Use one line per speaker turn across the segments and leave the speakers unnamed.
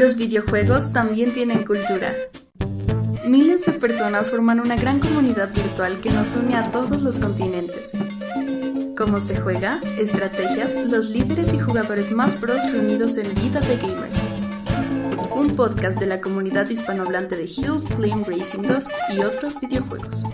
Los videojuegos también tienen cultura. Miles de personas forman una gran comunidad virtual que nos une a todos los continentes. ¿Cómo se juega? Estrategias, los líderes y jugadores más pros reunidos en Vida de Gamer. Un podcast de la comunidad hispanohablante de Hill Climb Racing 2 y otros videojuegos.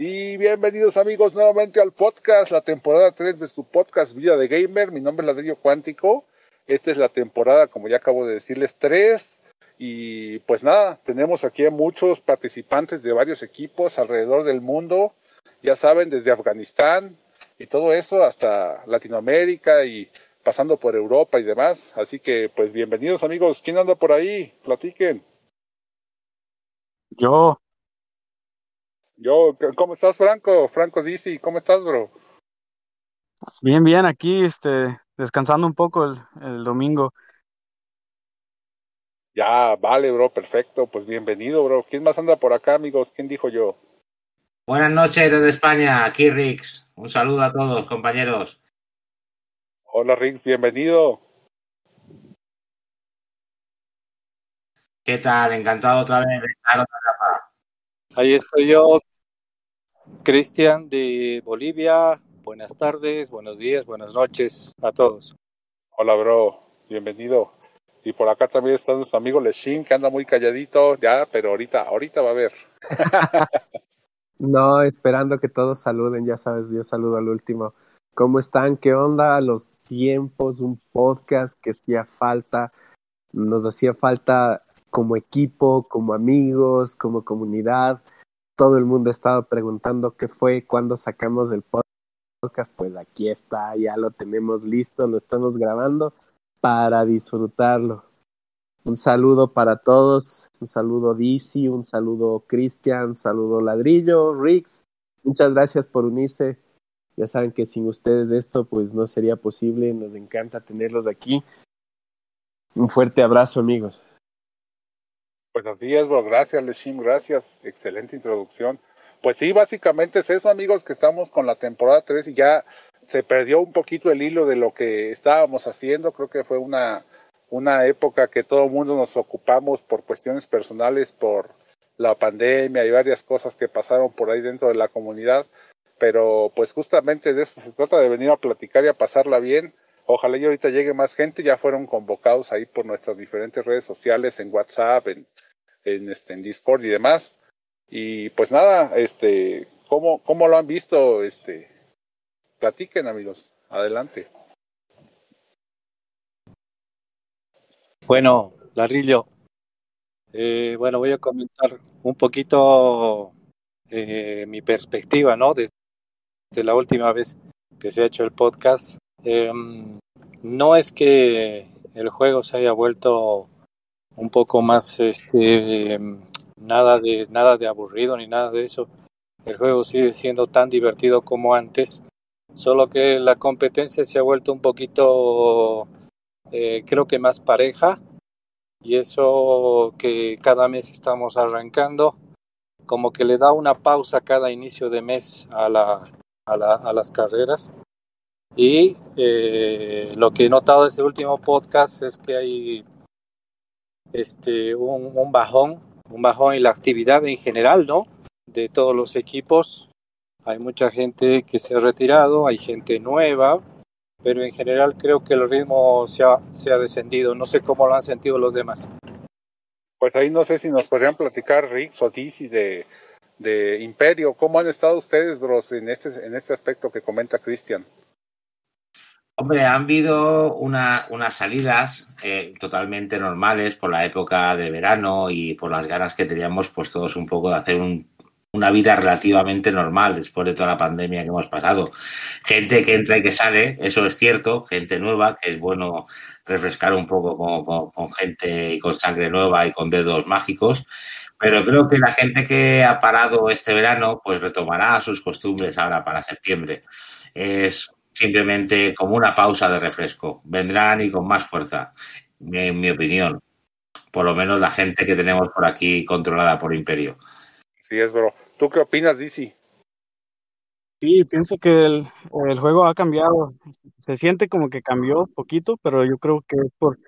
Y bienvenidos amigos nuevamente al podcast, la temporada 3 de su podcast Vida de Gamer. Mi nombre es Ladrillo Cuántico. Esta es la temporada, como ya acabo de decirles, 3. Y pues nada, tenemos aquí a muchos participantes de varios equipos alrededor del mundo. Ya saben, desde Afganistán y todo eso hasta Latinoamérica y pasando por Europa y demás. Así que pues bienvenidos amigos. ¿Quién anda por ahí? Platiquen.
Yo,
Yo, ¿cómo estás Franco? Franco Dizzy, ¿cómo estás bro?
bien, bien, aquí, este, descansando un poco el, el domingo.
Ya, vale bro, perfecto. Pues bienvenido bro. ¿Quién más anda por acá amigos? ¿Quién dijo yo?
Buenas noches desde España, aquí Rix. Un saludo a todos, compañeros.
Hola Rick, bienvenido.
¿Qué tal? Encantado otra vez de estar otra vez.
Ahí estoy yo, Cristian de Bolivia. Buenas tardes, buenos días, buenas noches a todos.
Hola bro, bienvenido. Y por acá también está nuestro amigo Leshin, que anda muy calladito, ya, pero ahorita, ahorita va a ver.
No, esperando que todos saluden, ya sabes, yo saludo al último. ¿Cómo están? ¿Qué onda? Los tiempos, un podcast que hacía falta, nos hacía falta como equipo, como amigos, como comunidad. Todo el mundo ha estado preguntando qué fue, cuándo sacamos el podcast. Pues aquí está, ya lo tenemos listo, lo estamos grabando para disfrutarlo. Un saludo para todos, un saludo Dizzy, un saludo Cristian, un saludo Ladrillo, Rix. Muchas gracias por unirse. Ya saben que sin ustedes esto pues no sería posible. Nos encanta tenerlos aquí. Un fuerte abrazo amigos.
Buenos días. Gracias, Leshim. Gracias. Excelente introducción. Pues sí, básicamente es eso, amigos, que estamos con la temporada 3 y ya se perdió un poquito el hilo de lo que estábamos haciendo. Creo que fue una, una época que todo el mundo nos ocupamos por cuestiones personales, por la pandemia y varias cosas que pasaron por ahí dentro de la comunidad. Pero pues justamente de eso se trata, de venir a platicar y a pasarla bien. Ojalá y ahorita llegue más gente, ya fueron convocados ahí por nuestras diferentes redes sociales, en WhatsApp, en, en, este, en Discord y demás. Y pues nada, este, ¿cómo, cómo lo han visto? Este, platiquen amigos, adelante.
Bueno, Larrillo, eh, bueno, voy a comentar un poquito eh, mi perspectiva, ¿no? Desde, la última vez que se ha hecho el podcast. Eh, no es que el juego se haya vuelto un poco más, este, nada de, nada de aburrido ni nada de eso. El juego sigue siendo tan divertido como antes, solo que la competencia se ha vuelto un poquito eh, creo que más pareja y eso que cada mes estamos arrancando como que le da una pausa cada inicio de mes a, la, a las carreras y eh, lo que he notado de ese último podcast es que hay este un, un bajón un bajón en la actividad en general no de todos los equipos hay mucha gente que se ha retirado hay gente nueva pero en general creo que el ritmo se ha, se ha descendido. No sé cómo lo han sentido los demás.
Pues ahí no sé si nos podrían platicar Rick Dizzy de, de Imperio. ¿Cómo han estado ustedes, Bros, en este, en este aspecto que comenta Cristian?
Hombre, han habido una, unas salidas eh, totalmente normales por la época de verano y por las ganas que teníamos pues todos un poco de hacer un una vida relativamente normal después de toda la pandemia que hemos pasado. Gente que entra y que sale, eso es cierto, gente nueva, que es bueno refrescar un poco con, gente y con sangre nueva y con dedos mágicos, pero creo que la gente que ha parado este verano pues retomará sus costumbres ahora para septiembre. Es simplemente como una pausa de refresco. Vendrán y con más fuerza, en mi opinión. Por lo menos la gente que tenemos por aquí controlada por Imperio.
Sí, es bro. ¿Tú qué opinas, Dizzy?
Sí, pienso que el, el, juego ha cambiado. se siente como que cambió un poquito, pero yo creo que es por,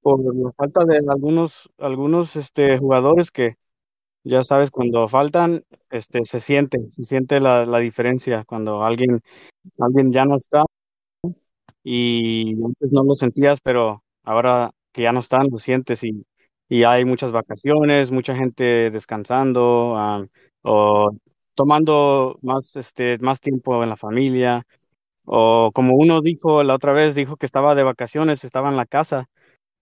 por la falta de algunos, algunos este, jugadores que ya sabes, cuando faltan, este, se siente, se siente la, la diferencia cuando alguien, alguien ya no está y antes no lo sentías, pero ahora que ya no están, lo sientes y, y hay muchas vacaciones, mucha gente descansando ah, o tomando más, este, más tiempo en la familia. O como uno dijo la otra vez, dijo que estaba de vacaciones, estaba en la casa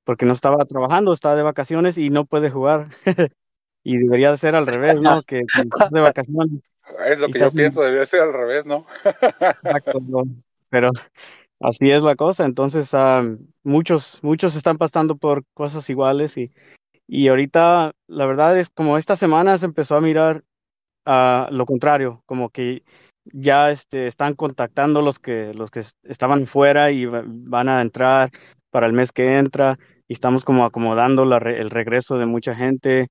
porque no estaba trabajando, estaba de vacaciones y no puede jugar. y debería ser al revés, ¿no? Que, estás de vacaciones.
Es lo que yo pienso, debería ser al revés, ¿no?
Exacto, pero así es la cosa. Entonces, uh, muchos, muchos están pasando por cosas iguales y, y ahorita, la verdad es como esta semana se empezó a mirar a lo contrario, como que ya este, están contactando los que, los que estaban fuera y van a entrar para el mes que entra y estamos como acomodando la, el regreso de mucha gente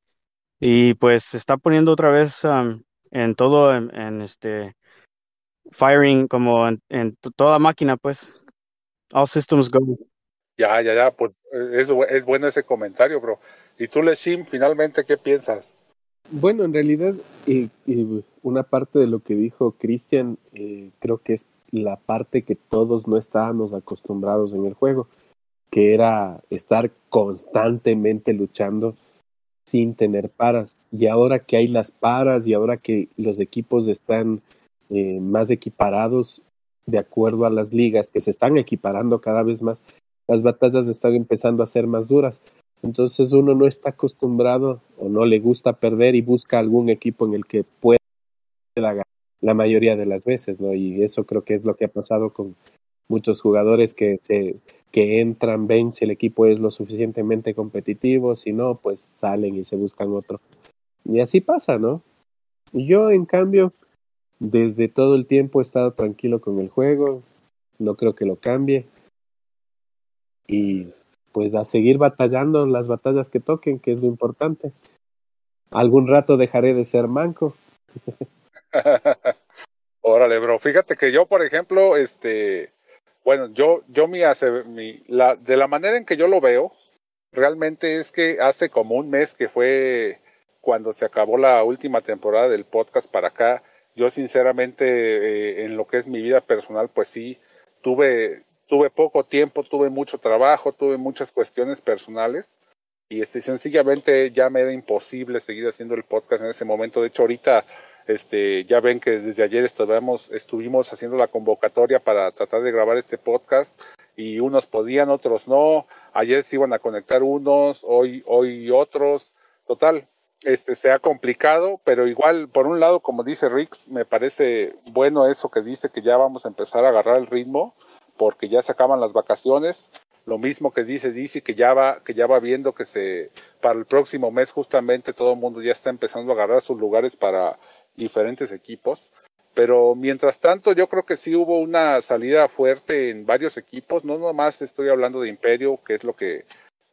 y pues se está poniendo otra vez en todo, en, este firing como en, en toda máquina, pues all systems go.
Ya, ya, ya, pues es, es bueno ese comentario, bro. ¿Y tú, Leshim, finalmente qué piensas?
Bueno, en realidad, eh, eh, una parte de lo que dijo Cristian, eh, creo que es la parte que todos no estábamos acostumbrados en el juego, que era estar constantemente luchando sin tener paras. Y ahora que hay las paras y ahora que los equipos están más equiparados de acuerdo a las ligas, que se están equiparando cada vez más, las batallas están empezando a ser más duras. Entonces uno no está acostumbrado o no le gusta perder y busca algún equipo en el que pueda ganar la mayoría de las veces, ¿no? Y eso creo que es lo que ha pasado con muchos jugadores que se que entran, ven si el equipo es lo suficientemente competitivo, si no, pues salen y se buscan otro. Y así pasa, ¿no? Yo, en cambio, desde todo el tiempo he estado tranquilo con el juego, no creo que lo cambie. Y pues a seguir batallando las batallas que toquen, que es lo importante. Algún rato dejaré de ser manco.
Órale, bro. Fíjate que yo, por ejemplo, este, bueno, yo, yo mi, hace, mi, la, de la manera en que yo lo veo, realmente es que hace como un mes que fue cuando se acabó la última temporada del podcast para acá, yo sinceramente eh, en lo que es mi vida personal, pues sí, tuve, tuve poco tiempo, tuve mucho trabajo, tuve muchas cuestiones personales y este, sencillamente ya me era imposible seguir haciendo el podcast en ese momento. De hecho, ahorita este, ya ven que desde ayer estuvimos, estuvimos haciendo la convocatoria para tratar de grabar este podcast y unos podían, otros no. Ayer se iban a conectar unos, hoy, hoy otros. Total, este se ha complicado, pero igual, por un lado, como dice Rix, me parece bueno eso que dice que ya vamos a empezar a agarrar el ritmo porque ya se acaban las vacaciones. Lo mismo que dice dice que ya va, que ya va viendo que se, para el próximo mes justamente todo el mundo ya está empezando a agarrar sus lugares para diferentes equipos. Pero mientras tanto, yo creo que sí hubo una salida fuerte en varios equipos. No nomás estoy hablando de Imperio, que es lo que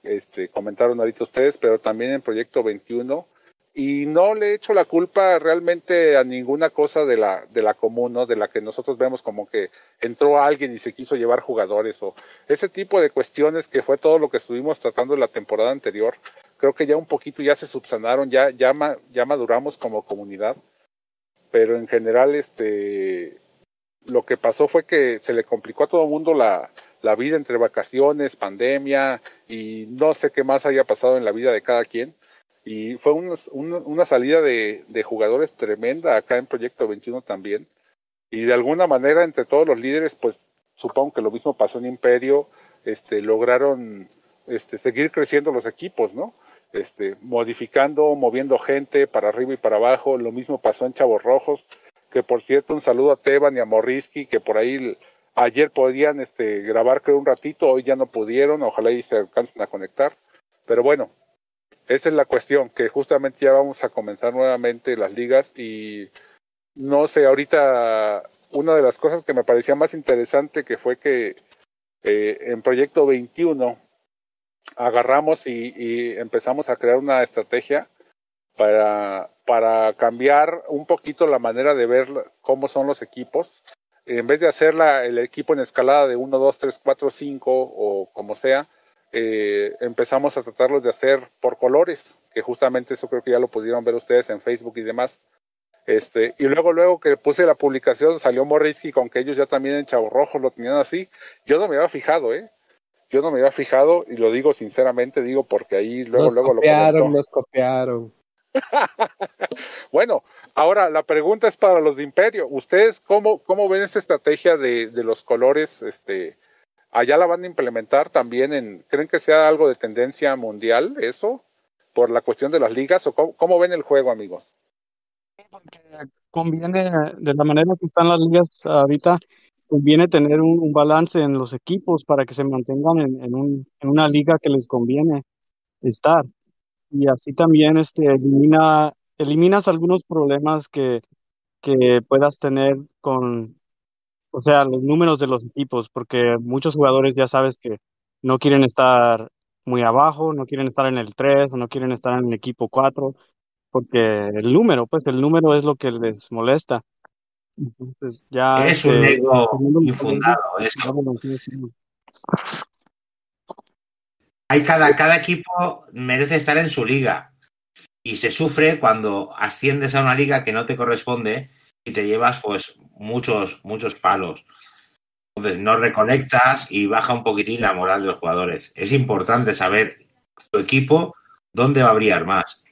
este, comentaron ahorita ustedes, pero también en Proyecto 21 y no le echo la culpa realmente a ninguna cosa de la de la común, ¿no? De la que nosotros vemos como que entró alguien y se quiso llevar jugadores o ese tipo de cuestiones que fue todo lo que estuvimos tratando en la temporada anterior. Creo que ya un poquito ya se subsanaron, ya ya ya maduramos como comunidad. Pero en general este lo que pasó fue que se le complicó a todo el mundo la la vida entre vacaciones, pandemia y no sé qué más haya pasado en la vida de cada quien y fue una, salida de, jugadores tremenda acá en Proyecto 21 también. Y de alguna manera entre todos los líderes, pues supongo que lo mismo pasó en Imperio, este, lograron este, seguir creciendo los equipos, ¿no? Este, modificando, moviendo gente para arriba y para abajo. Lo mismo pasó en Chavos Rojos, que por cierto un saludo a Teban y a Morrisky, que por ahí ayer podían este, grabar creo un ratito, hoy ya no pudieron, ojalá y se alcancen a conectar. Pero bueno, esa es la cuestión, que justamente ya vamos a comenzar nuevamente las ligas y no sé, ahorita una de las cosas que me parecía más interesante que fue que eh, en Proyecto 21 agarramos y, empezamos a crear una estrategia para, para cambiar un poquito la manera de ver cómo son los equipos en vez de hacer el equipo en escalada de 1, 2, 3, 4, 5 o como sea, eh, empezamos a tratarlos de hacer por colores, que justamente eso creo que ya lo pudieron ver ustedes en Facebook y demás. Este, y luego, luego que puse la publicación, salió Morrisky con que ellos ya también en Chavo Rojo lo tenían así. Yo no me había fijado, ¿eh? Yo no me había fijado y lo digo sinceramente, digo porque ahí luego, luego
copiaron, lo Nos copiaron,
bueno, ahora la pregunta es para los de Imperio. ¿Ustedes cómo, cómo ven esta estrategia de, de los colores? Este, ¿Allá la van a implementar también? En, ¿Creen que sea algo de tendencia mundial eso? ¿Por la cuestión de las ligas? ¿O cómo, ven el juego, amigos?
Porque conviene, de la manera que están las ligas ahorita, conviene tener un, balance en los equipos para que se mantengan en, un, en una liga que les conviene estar y así también este, elimina, eliminas algunos problemas que, que puedas tener con, o sea, los números de los equipos, porque muchos jugadores ya sabes que no quieren estar muy abajo, no quieren estar en el 3 o no quieren estar en el equipo 4, porque el número, pues el número es lo que les molesta.
Entonces, ya es un este, ego infundado. Hay cada, cada equipo merece estar en su liga. Y se sufre cuando asciendes a una liga que no te corresponde y te llevas pues muchos, muchos palos. Entonces no reconectas y baja un poquitín la moral de los jugadores. Es importante saber tu equipo dónde va a brillar más.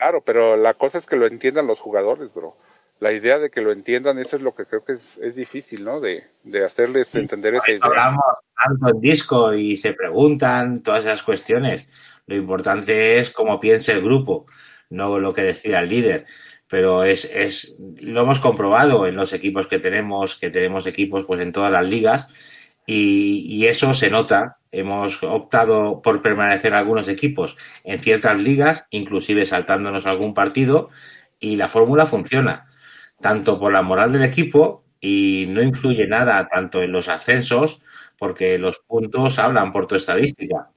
Claro, pero la cosa es que lo entiendan los jugadores, bro la idea de que lo entiendan, eso es lo que creo que es, es difícil, ¿no? De, de hacerles entender esa idea.
Hablamos tanto en disco y se preguntan todas esas cuestiones. Lo importante es cómo piensa el grupo, no lo que decida el líder. Pero es, es, lo hemos comprobado en los equipos que tenemos, que tenemos equipos pues en todas las ligas, y, eso se nota. Hemos optado por permanecer algunos equipos en ciertas ligas, inclusive saltándonos algún partido, y la fórmula funciona tanto por la moral del equipo y no influye nada tanto en los ascensos porque los puntos hablan por tu estadística.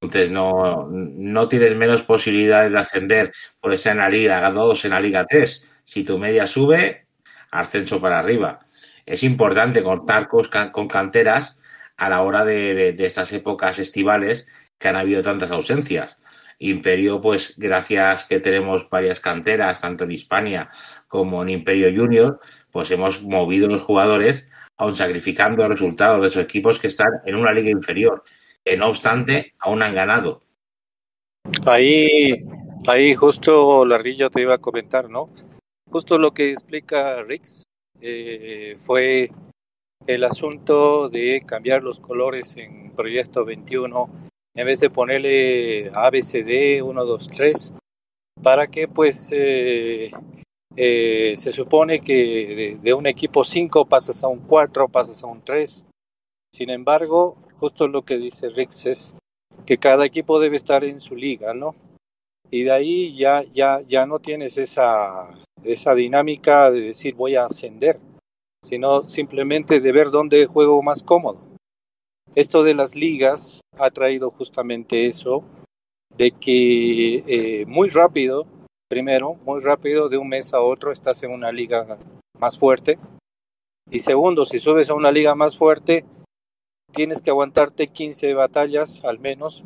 Entonces no, no tienes menos posibilidades de ascender por esa en la Liga 2, en la Liga 3. Si tu media sube, ascenso para arriba. Es importante contar con, canteras a la hora de, de estas épocas estivales que han habido tantas ausencias. Imperio, pues gracias que tenemos varias canteras, tanto en Hispania como en Imperio Junior, pues hemos movido los jugadores, aun sacrificando resultados de esos equipos que están en una liga inferior, que no obstante aún han ganado.
Ahí, ahí justo Larrillo te iba a comentar, ¿no? Justo lo que explica Rix eh, fue el asunto de cambiar los colores en Proyecto 21 en vez de ponerle ABCD 1, 2, 3, para que pues eh, eh, se supone que de, un equipo 5 pasas a un 4, pasas a un 3. Sin embargo, justo lo que dice Rix es que cada equipo debe estar en su liga, ¿no? Y de ahí ya, ya, ya no tienes esa, esa dinámica de decir voy a ascender, sino simplemente de ver dónde juego más cómodo. Esto de las ligas ha traído justamente eso, de que eh, muy rápido, primero, muy rápido, de un mes a otro estás en una liga más fuerte. Y segundo, si subes a una liga más fuerte, tienes que aguantarte 15 batallas al menos.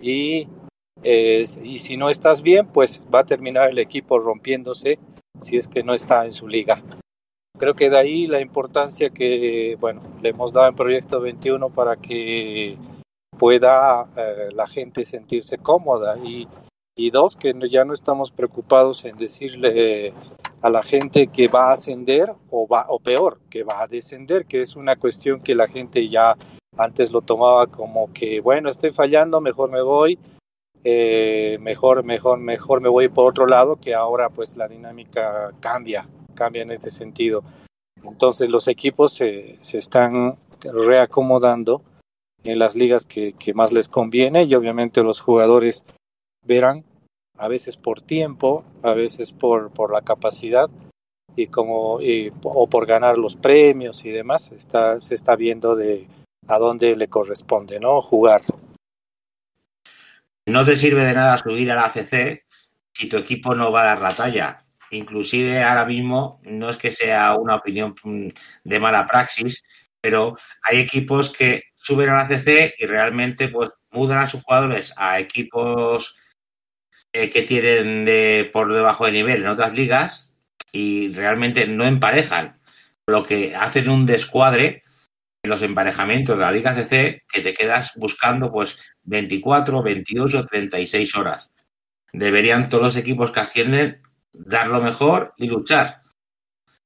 Y, y si no estás bien, pues va a terminar el equipo rompiéndose si es que no está en su liga. Creo que de ahí la importancia que, bueno, le hemos dado en Proyecto 21 para que pueda eh, la gente sentirse cómoda y, y dos, que ya no estamos preocupados en decirle a la gente que va a ascender o, va, o peor, que va a descender, que es una cuestión que la gente ya antes lo tomaba como que, bueno, estoy fallando, mejor me voy, eh, mejor, mejor, mejor me voy por otro lado, que ahora pues la dinámica cambia, cambia en este sentido. Entonces los equipos se, se están reacomodando en las ligas que, más les conviene y obviamente los jugadores verán a veces por tiempo, a veces por, por la capacidad y como o por ganar los premios y demás, está, se está viendo de a dónde le corresponde, ¿no? Jugar.
No te sirve de nada subir a la ACC si tu equipo no va a dar la talla. inclusive ahora mismo no es que sea una opinión mm, de mala praxis, pero hay equipos que suben a la CC y realmente pues mudan a sus jugadores a equipos eh, que tienen de, por debajo de nivel en otras ligas y realmente no emparejan, lo que hacen un descuadre los emparejamientos de la Liga CC que te quedas buscando pues 24, 28, 36 horas. Deberían todos los equipos que ascienden dar lo mejor y luchar.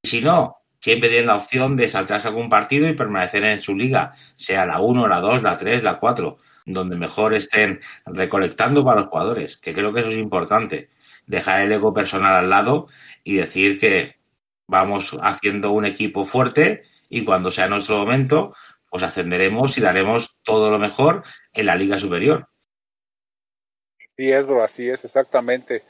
Y si no, siempre tienen la opción de saltarse algún partido y permanecer en su liga, sea la 1, la 2, la 3, la 4, donde mejor estén recolectando para los jugadores, que creo que eso es importante. Dejar el ego personal al lado y decir que vamos haciendo un equipo fuerte y cuando sea nuestro momento, pues ascenderemos y daremos todo lo mejor en la liga superior.
Sí, es, así es, exactamente.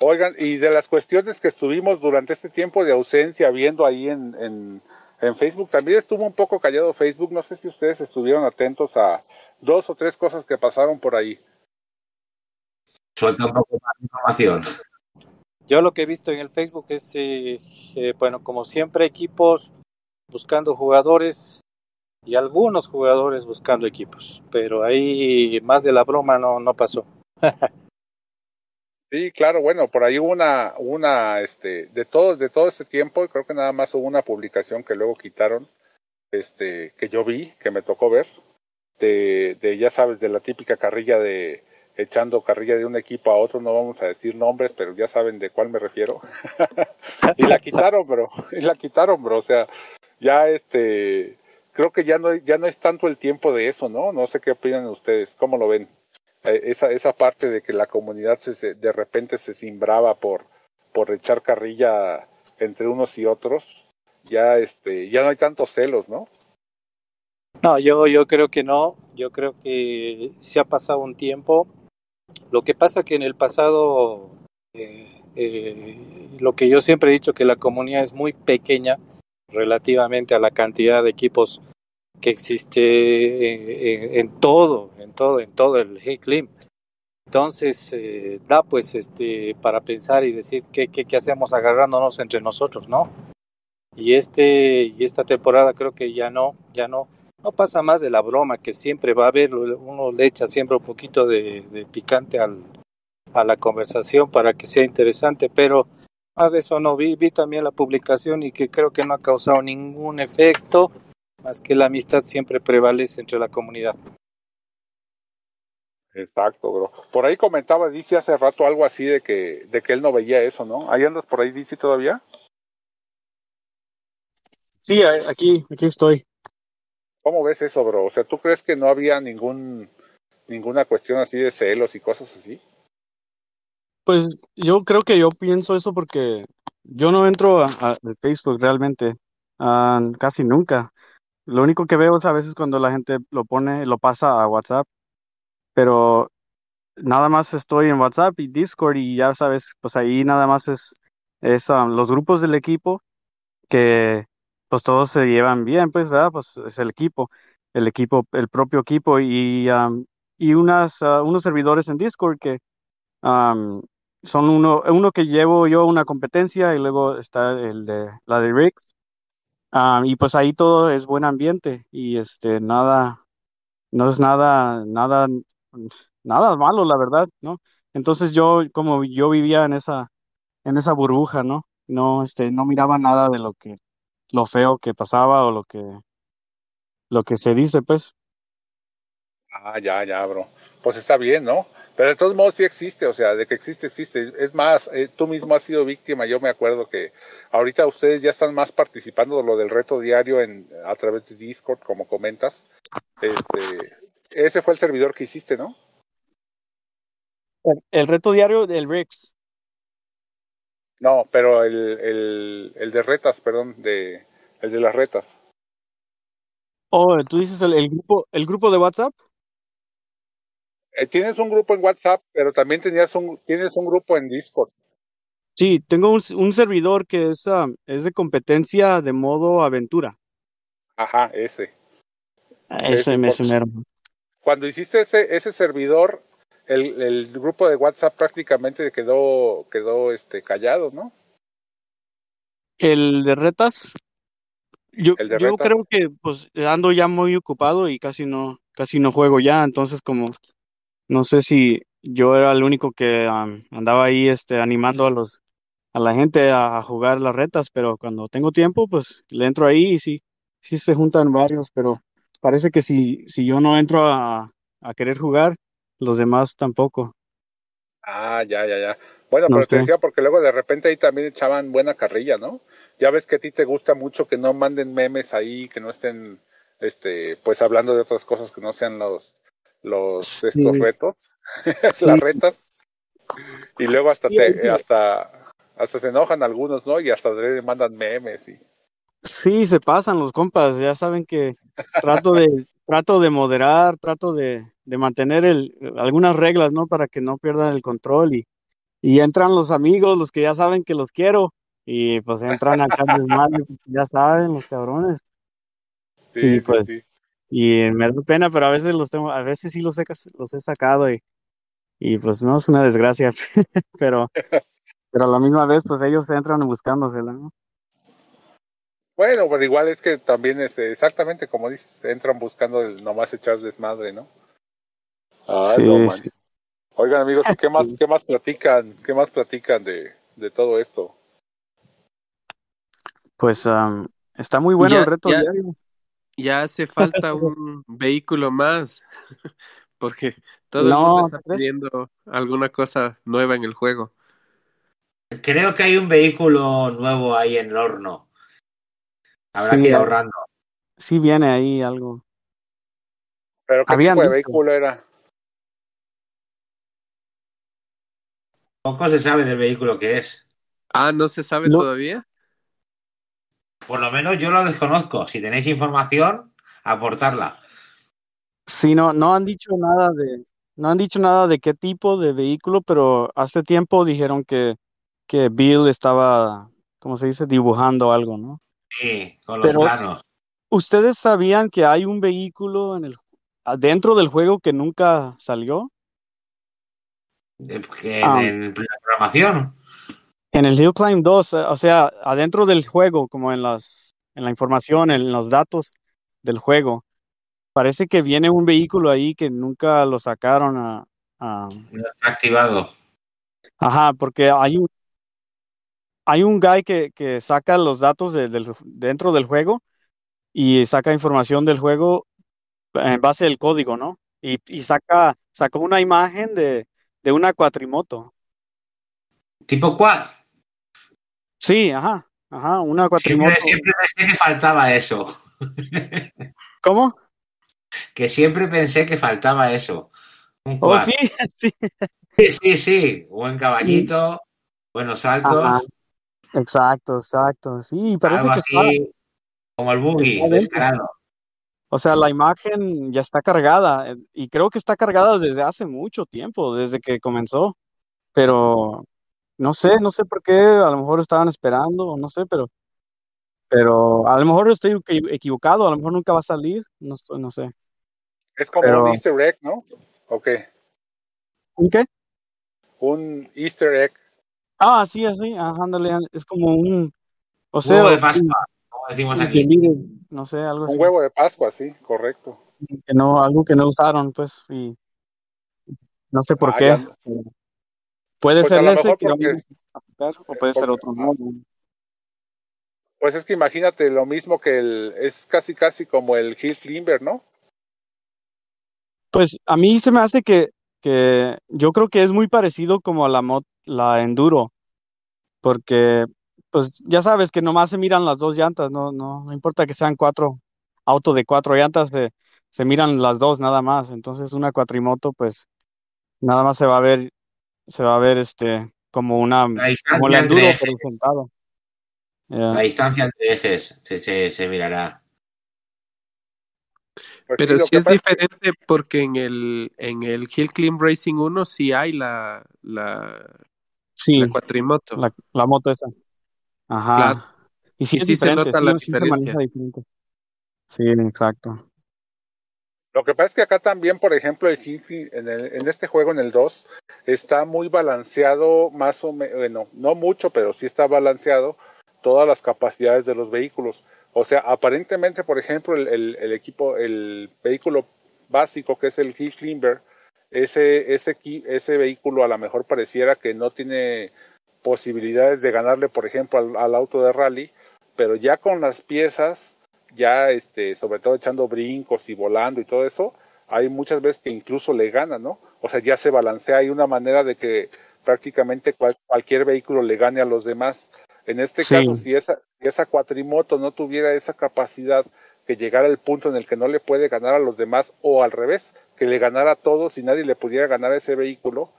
Oigan, y de las cuestiones que estuvimos durante este tiempo de ausencia viendo ahí en, en, en, Facebook, también estuvo un poco callado Facebook. No sé si ustedes estuvieron atentos a dos o tres cosas que pasaron por ahí.
Suelta un poco más información.
Yo lo que he visto en el Facebook es, eh, eh, bueno, como siempre, equipos buscando jugadores y algunos jugadores buscando equipos, pero ahí más de la broma no, no pasó.
Sí, claro, bueno, por ahí una, una, este, de todo, de todo este tiempo, creo que nada más hubo una publicación que luego quitaron, este, que yo vi, que me tocó ver, de, de, ya sabes, de la típica carrilla de, echando carrilla de un equipo a otro, no vamos a decir nombres, pero ya saben de cuál me refiero. y la quitaron, bro, y la quitaron, bro, o sea, ya este, creo que ya no, ya no es tanto el tiempo de eso, ¿no? No sé qué opinan ustedes, ¿cómo lo ven? Eh, esa, esa parte de que la comunidad se, de repente se simbraba por, por echar carrilla entre unos y otros, ya este, ya no hay tantos celos, ¿no?
No, yo, yo creo que no, yo creo que se ha pasado un tiempo. Lo que pasa que en el pasado, eh, eh, lo que yo siempre he dicho, que la comunidad es muy pequeña relativamente a la cantidad de equipos que existe en, todo, en todo, en todo el Heiklim. Entonces, eh, da pues este para pensar y decir qué, qué, qué, hacemos agarrándonos entre nosotros, ¿no? Y este esta temporada creo que ya no, ya no, no pasa más de la broma que siempre va a haber, uno le echa siempre un poquito de, picante a la conversación para que sea interesante, pero más de eso no vi, vi también la publicación y que creo que no ha causado ningún efecto más que la amistad siempre prevalece entre la comunidad.
Exacto, bro. Por ahí comentaba dice hace rato algo así de que, de que él no veía eso, ¿no? ¿Ahí andas por ahí, dice todavía?
Sí, aquí, aquí estoy.
¿Cómo ves eso, bro? O sea, ¿tú crees que no había ningún, ninguna cuestión así de celos y cosas así?
Pues yo creo que yo pienso eso porque yo no entro a, Facebook realmente, uh, casi nunca. Lo único que veo es a veces cuando la gente lo pone, lo pasa a WhatsApp, pero nada más estoy en WhatsApp y Discord y ya sabes, pues ahí nada más es, um, los grupos del equipo que pues todos se llevan bien, pues, ¿verdad? Pues es el equipo, el equipo, el propio equipo y, um, y unas, unos servidores en Discord que son uno, uno que llevo yo una competencia y luego está el de la de Riggs Ah, y pues ahí todo es buen ambiente y este nada, no es nada, nada, nada malo, la verdad, ¿no? Entonces yo, como yo vivía en esa, en esa burbuja, ¿no? No, este, no miraba nada de lo que, lo feo que pasaba o lo que, lo que se dice, pues.
Ah, ya, ya, bro. Pues está bien, ¿no? Pero de todos modos sí existe, o sea, de que existe, existe. Es más, eh, tú mismo has sido víctima, yo me acuerdo que ahorita ustedes ya están más participando de lo del reto diario en, a través de Discord, como comentas. Este, ese fue el servidor que hiciste, ¿no?
El, reto diario del Rex.
No, pero el, el, el de retas, perdón, de, el de las retas.
Oh, tú dices el, el grupo, el grupo de WhatsApp.
Eh, tienes un grupo en WhatsApp, pero también tenías un, tienes un grupo en Discord.
Sí, tengo un, un servidor que es, um, es de competencia de modo aventura.
Ajá, ese.
Ese, ese, ese
Cuando hiciste ese, ese servidor, el, el grupo de WhatsApp prácticamente quedó, quedó este, callado, ¿no?
El de retas, yo,
de
yo
retas.
creo que pues ando ya muy ocupado y casi no, casi no juego ya, entonces como no sé si yo era el único que am, andaba ahí este animando a los a la gente a, a jugar las retas, pero cuando tengo tiempo, pues le entro ahí y sí, sí se juntan varios, pero parece que si, si yo no entro a, a querer jugar, los demás tampoco,
Ah, ya, ya, ya. Bueno,
no
pero te
sé.
decía porque luego de repente ahí también echaban buena carrilla, ¿no? Ya ves que a ti te gusta mucho que no manden memes ahí, que no estén, este, pues hablando de otras cosas que no sean los, los, estos retos,
sí,
las retas, y luego hasta
sí,
te, hasta, hasta se enojan algunos, ¿no? Y hasta le mandan memes y,
sí se pasan los compas, ya saben que trato de, trato de moderar, trato de, de mantener el, algunas reglas, ¿no? Para que no pierdan el control y, y entran los amigos, los que ya saben que los quiero, y pues entran a echar desmadre, ya saben, los cabrones. Y
sí,
pues,
sí.
Y me da pena, pero a veces los tengo, a veces sí los he, los he sacado y, y pues no es una desgracia, pero, pero a la misma vez pues ellos entran buscándosela, ¿no?
Bueno, pero igual es que también es exactamente como dices, entran buscando el nomás echar desmadre, ¿no? No
Sí.
Oigan amigos, ¿y qué más, qué más platican, qué más platican de, de todo esto?
Pues am, está muy bueno el reto
ya,
diario.
Ya hace falta un vehículo más, porque todo el mundo está pidiendo alguna cosa nueva en el juego.
Creo que hay un vehículo nuevo ahí en el horno. Habrá que ir ahorrando.
sí viene ahí algo.
¿Pero qué
Habían
tipo de
dicho.
vehículo era?
Poco se sabe del vehículo que es.
Ah, ¿no se sabe todavía?
Por lo menos yo lo desconozco. Si tenéis información, aportarla.
Sí, no, no han dicho nada de, no han dicho nada de qué tipo de vehículo, pero hace tiempo dijeron que, que Bill estaba, ¿cómo se dice? Dibujando algo, ¿no?
Sí, con los
Pero
planos.
¿ustedes sabían que hay un vehículo en el, adentro del juego que nunca salió?
Eh, que en,
Ah,
en la programación.
En el Hill Climb 2, eh, o sea, adentro del juego, como en las, en la información, en los datos del juego, parece que viene un vehículo ahí que nunca lo sacaron a, a-
activado.
ajá, porque hay un, hay un guy que, que saca los datos de- dentro del juego y saca información del juego en base al código, ¿no? Y, y saca, sacó una imagen de, de una cuatrimoto.
¿Tipo cuál?
Sí, ajá, ajá, una cuatrimoto.
siempre pensé que faltaba eso.
¿Cómo?
Que siempre pensé que faltaba eso. Un
Oh, sí, sí.
Sí, sí, sí. Buen caballito, buenos
Ajá,
saltos,
exacto, exacto. Sí, parece
algo
que está,
así como el buggy, descarado.
O sea, la imagen ya está cargada eh, y creo que está cargada desde hace mucho tiempo, desde que comenzó, pero no sé, no sé por qué, a lo mejor estaban esperando, o no sé, pero, pero a lo mejor estoy equi- equivocado, a lo mejor nunca va a salir, no, estoy- no sé,
Es como
pero
un easter egg, ¿no? Ok,
¿un qué?
un easter egg.
Ah, sí, así, ajá, ándale, es como un, o sea,
Huevo de Pascua, como decimos
un
aquí.
no sé, algo
Un
así,
huevo de Pascua, sí, correcto.
que no, algo que no usaron, pues, y no sé por
Ah,
qué.
ya.
Puede
Pues
ser ese
mejor
que
porque,
vamos a sacar, o puede ser otro nuevo.
pues es que imagínate lo mismo que el, es casi casi como el Hill Climber, ¿no?
Pues a mí se me hace que, que yo creo que es muy parecido como a la mod, la Enduro, porque pues ya sabes que nomás se miran las dos llantas, no, no, no importa que sean cuatro autos de cuatro llantas, se, se miran las dos nada más. Entonces una cuatrimoto, pues nada más se va a ver, se va a ver este como una,
La
como la Enduro, sentado. Ya.
la distancia entre ejes se, se, se mirará.
Pues sí,
Pero sí es
pasa
diferente porque en el, en el Hill Climb Racing 1 sí hay la, la, la
Sí,
cuatrimoto.
la, la moto esa. Ajá.
Claro.
Y sí
Y
es
sí se nota
sí,
la
sí se maneja
diferencia.
diferente. Sí, exacto.
Lo que pasa es que acá también, por ejemplo, el Clim- en, el, en este juego, en el 2, está muy balanceado, más o menos, bueno, no mucho, pero sí está balanceado todas las capacidades de los vehículos. O sea, aparentemente, por ejemplo, el, el, equipo, el vehículo básico que es el Hill ese, ese, ese vehículo a lo mejor pareciera que no tiene posibilidades de ganarle, por ejemplo, al, al, auto de rally, pero ya con las piezas, ya este, sobre todo echando brincos y volando y todo eso, hay muchas veces que incluso le gana, ¿no? O sea, ya se balancea, hay una manera de que prácticamente cualquier vehículo le gane a los demás. En este caso, si esa, esa cuatrimoto no tuviera esa capacidad que llegara al punto en el que no le puede ganar a los demás, o al revés, que le ganara a todos y nadie le pudiera ganar a ese vehículo,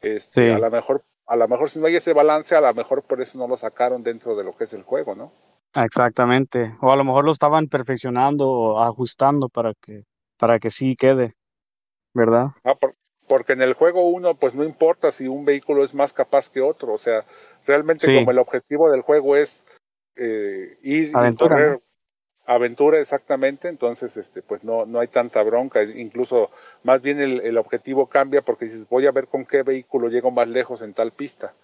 este, a lo mejor, a lo mejor si no hay ese balance, a lo mejor por eso no lo sacaron dentro de lo que es el juego, ¿no?
Exactamente. O a lo mejor lo estaban perfeccionando o ajustando para que, para que sí quede, ¿verdad?
Ah, porque en el juego uno, pues no importa si un vehículo es más capaz que otro, o sea, realmente como el objetivo del juego es eh, ir
aventura, y correr
aventura exactamente, entonces este pues no no hay tanta bronca, incluso más bien el, el, objetivo cambia porque dices voy a ver con qué vehículo llego más lejos en tal pista.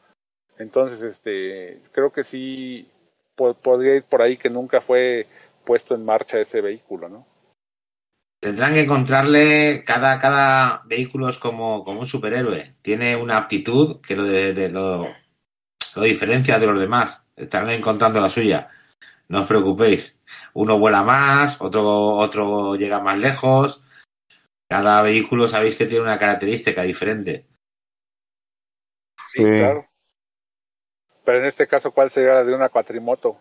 Entonces este creo que sí podría ir por ahí que nunca fue puesto en marcha ese vehículo, ¿no?
Tendrán que encontrarle, cada, cada vehículo es como, como un superhéroe, tiene una aptitud que lo, de, lo, lo diferencia de los demás, estarán encontrando la suya, no os preocupéis, uno vuela más, otro, otro llega más lejos, cada vehículo sabéis que tiene una característica diferente.
Sí, claro. Pero en este caso, ¿cuál sería la de una cuatrimoto?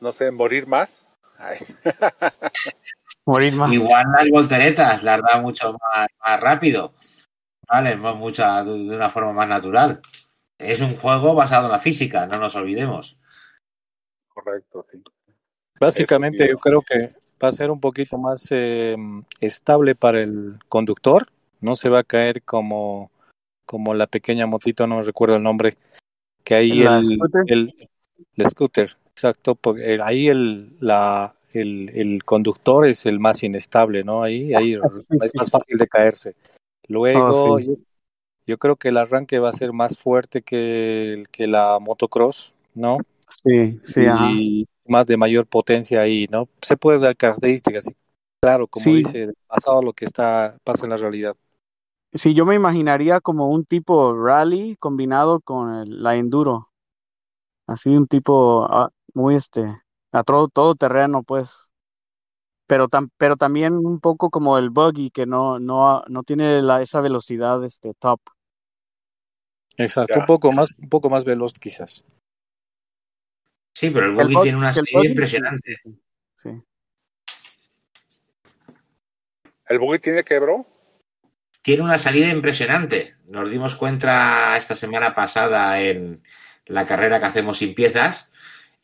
No sé, morir más. Ay.
Morir más.
Igual las volteretas las da mucho más, más rápido, ¿vale? Mucho, de una forma más natural. Es un juego basado en la física, no nos olvidemos.
Correcto, sí.
Básicamente yo creo que va a ser un poquito más eh, estable para el conductor, no se va a caer como, como la pequeña motito, no recuerdo el nombre, que ahí el, el, el, scooter, exacto, porque ahí el, la, el, el, conductor es el más inestable, ¿no? Ahí, ahí ah, sí, es sí, más sí. fácil de caerse. Luego, oh, yo, yo, creo que el arranque va a ser más fuerte que, que la motocross, ¿no?
Sí, sí.
Y
ajá.
más de mayor potencia ahí, ¿no? Se puede dar características, claro, como dice, pasado lo que está pasa en la realidad.
Sí, yo me imaginaría como un tipo rally combinado con el, la enduro. Así un tipo uh, muy este a todo, todo terreno, pues. Pero, tam, pero también un poco como el buggy, que no, no, no tiene la, esa velocidad este, top.
Exacto, ya. un poco más, un poco más veloz quizás.
Sí, pero el buggy, tiene una impresionante.
Sí, sí.
¿El buggy tiene que, bro?
Tiene una salida impresionante. Nos dimos cuenta esta semana pasada en la carrera que hacemos sin piezas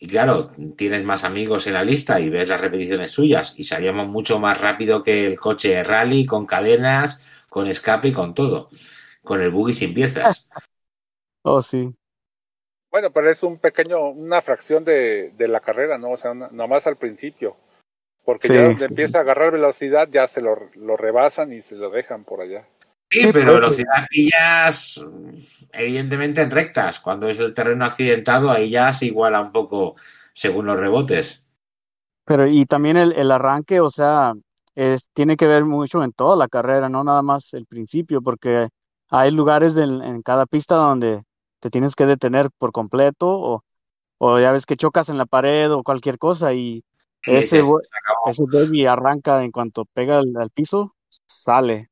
y claro, tienes más amigos en la lista y ves las repeticiones suyas y salíamos mucho más rápido que el coche rally con cadenas, con escape y con todo. Con el buggy sin piezas.
Oh, sí.
Bueno, pero es un pequeño, una fracción de, de la carrera, ¿no? O sea, nomás al principio. Porque sí, ya donde sí. empieza a agarrar velocidad, ya se lo, lo rebasan y se lo dejan por allá.
Sí, pero velocidad pillas evidentemente en rectas. Cuando es el terreno accidentado, ahí ya se iguala un poco según los rebotes.
Pero y también el, el arranque, o sea, es, tiene que ver mucho en toda la carrera, no nada más el principio, porque hay lugares en, en cada pista donde te tienes que detener por completo o, o ya ves que chocas en la pared o cualquier cosa y ese, ese baby arranca en cuanto pega al, al piso, sale.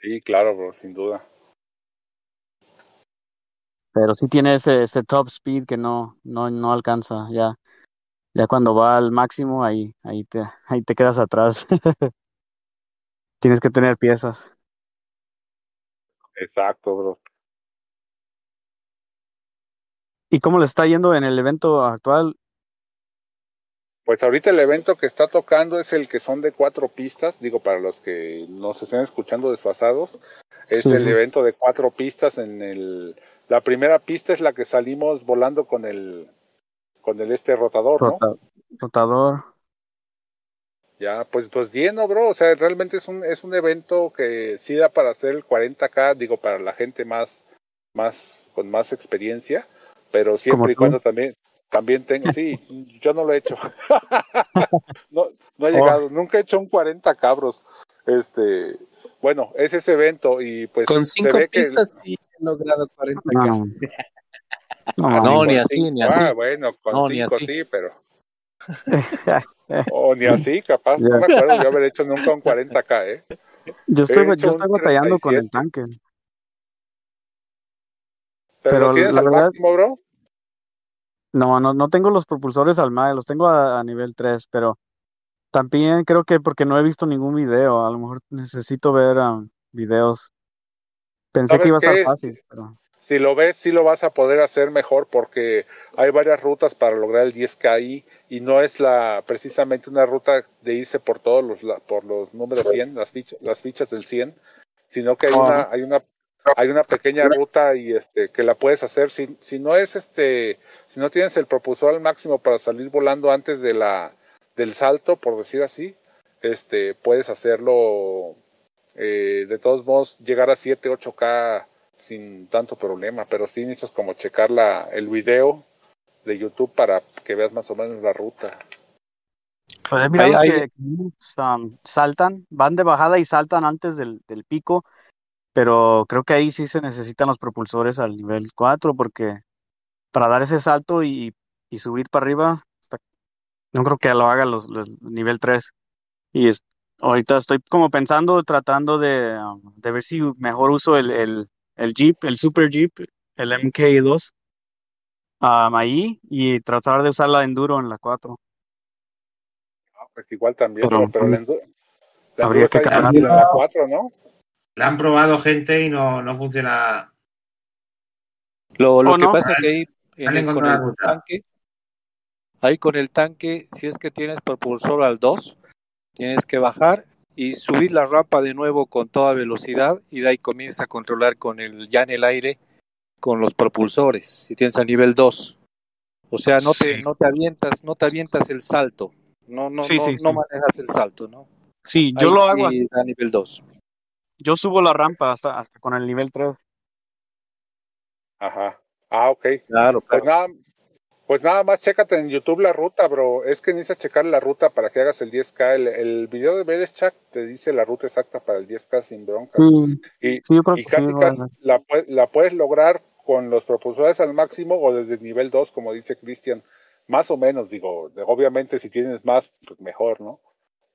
Sí, claro, bro, sin duda.
Pero sí tiene ese, ese top speed que no, no, no alcanza. Ya, ya cuando va al máximo, ahí, ahí te, ahí te quedas atrás. Tienes que tener piezas.
Exacto, bro.
¿Y cómo le está yendo en el evento actual?
Pues ahorita el evento que está tocando es el que son de cuatro pistas, digo para los que nos estén escuchando desfasados, es sí, el sí. evento de cuatro pistas en el la primera pista es la que salimos volando con el con el este rotador, Rota, ¿no?
Rotador.
Ya, pues pues bien, ¿no, bro? O sea, realmente es un es un evento que sí da para hacer el 40K, digo para la gente más más con más experiencia, pero siempre y cuando también también tengo, sí, yo no lo he hecho. no, no he
Oh.
llegado, nunca he hecho un 40 cabros. Este, bueno, es ese evento y pues
Con
se
cinco
ve que
pistas sí he logrado 40
No,
k
no. No,
Ah,
No, ni así,
cinco-
ni así.
Ah, bueno, con
No,
cinco sí, pero o ni así, capaz, no me acuerdo de haber hecho nunca un 40k, ¿eh?
Yo estoy, yo estoy batallando con el
37.
tanque.
Pero,
Pero
lo tienes
la
al
verdad-
máximo, bro.
No, no, no tengo los propulsores al MAE, los tengo a, a nivel 3, pero también creo que porque no he visto ningún video, a lo mejor necesito ver um, videos. Pensé
¿Sabes
que iba a estar fácil, pero
Si lo ves, sí lo vas a poder hacer mejor porque hay varias rutas para lograr el 10K ahí y no es la precisamente una ruta de irse por todos los la- por los números 100, las fichas, las fichas del 100, sino que hay
Oh.
una hay una hay una pequeña ruta y este que la puedes hacer si si no es este si no tienes el propulsor al máximo para salir volando antes de la del salto, por decir así, este puedes hacerlo eh, de todos modos llegar a 7, 8K sin tanto problema, pero sí necesitas como checar la, el video de YouTube para que veas más o menos la ruta.
Pues que que, um, saltan, van de bajada y saltan antes del, del pico, pero creo que ahí sí se necesitan los propulsores al nivel 4 porque para dar ese salto y, y subir para arriba, está- no creo que lo haga los, los nivel 3. Y es, ahorita estoy como pensando, tratando de, um, de ver si mejor uso el, el, el Jeep, el Super Jeep, el MK2, um, ahí y tratar de usar la Enduro en la 4.
Ah, pues igual también,
Pero-
pero, pero la endu- la
Habría
Enduro
que cambiar.
la 4, ¿no?
La han probado gente y no, no funciona.
Lo, lo
¿O
que
no?
pasa que ahí en el- con el tanque, ahí con el tanque, si es que tienes propulsor al 2, tienes que bajar y subir la rampa de nuevo con toda velocidad y de ahí comienzas a controlar con el ya en el aire con los propulsores, si tienes a nivel 2. O sea, no te,
Sí.
no te avientas, no te avientas el salto. No, no,
Sí,
no,
sí,
no
sí.
manejas el salto, ¿no?
Sí, yo
Ahí
lo
sí
hago
a nivel 2.
Yo subo la rampa hasta, hasta con el nivel 3.
Ajá. Ah, ok.
Claro,
Pues
claro.
nada, pues nada más chécate en YouTube la ruta, bro. Es que necesitas checar la ruta para que hagas el 10K. El, el video de Bereschak te dice la ruta exacta para el 10K sin broncas. Y,
Sí, yo creo
y
que sí.
casi,
a
casi la, pue- la puedes lograr con los propulsores al máximo o desde el nivel 2, como dice Cristian. Más o menos, digo, obviamente si tienes más, pues mejor, ¿no?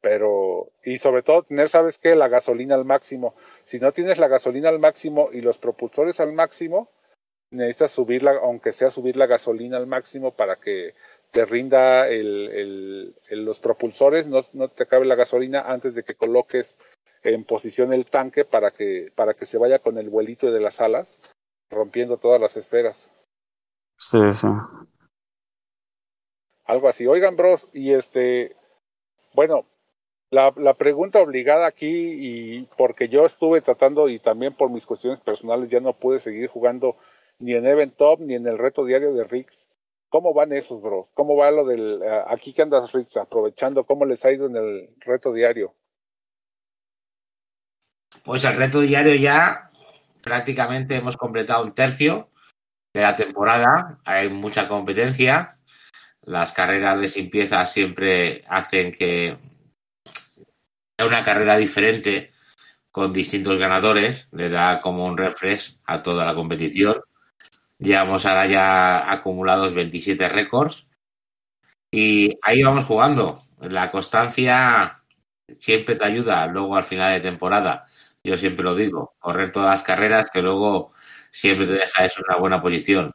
Pero, y sobre todo tener, ¿sabes qué? La gasolina al máximo. Si no tienes la gasolina al máximo y los propulsores al máximo, necesitas subirla, aunque sea subir la gasolina al máximo para que te rinda el, el- el- los propulsores, no, no te acabe la gasolina antes de que coloques en posición el tanque para que, para que se vaya con el vuelito de las alas, rompiendo todas las esferas.
Sí, sí.
Algo así. Oigan, bros, y este, bueno, la, la pregunta obligada aquí, y porque yo estuve tratando y también por mis cuestiones personales ya no pude seguir jugando ni en Event Top ni en el reto diario de Rix. ¿Cómo van esos, bros? ¿Cómo va lo del, eh, aquí que andas, Rix, aprovechando, cómo les ha ido en el reto diario?
Pues el reto diario ya prácticamente hemos completado un tercio de la temporada. Hay mucha competencia. Las carreras de sin piezas siempre hacen que una carrera diferente con distintos ganadores. Le da como un refresh a toda la competición. Llevamos ahora ya acumulados 27 récords. Y ahí vamos jugando. La constancia siempre te ayuda luego al final de temporada yo siempre lo digo, correr todas las carreras que luego siempre te deja eso una buena posición.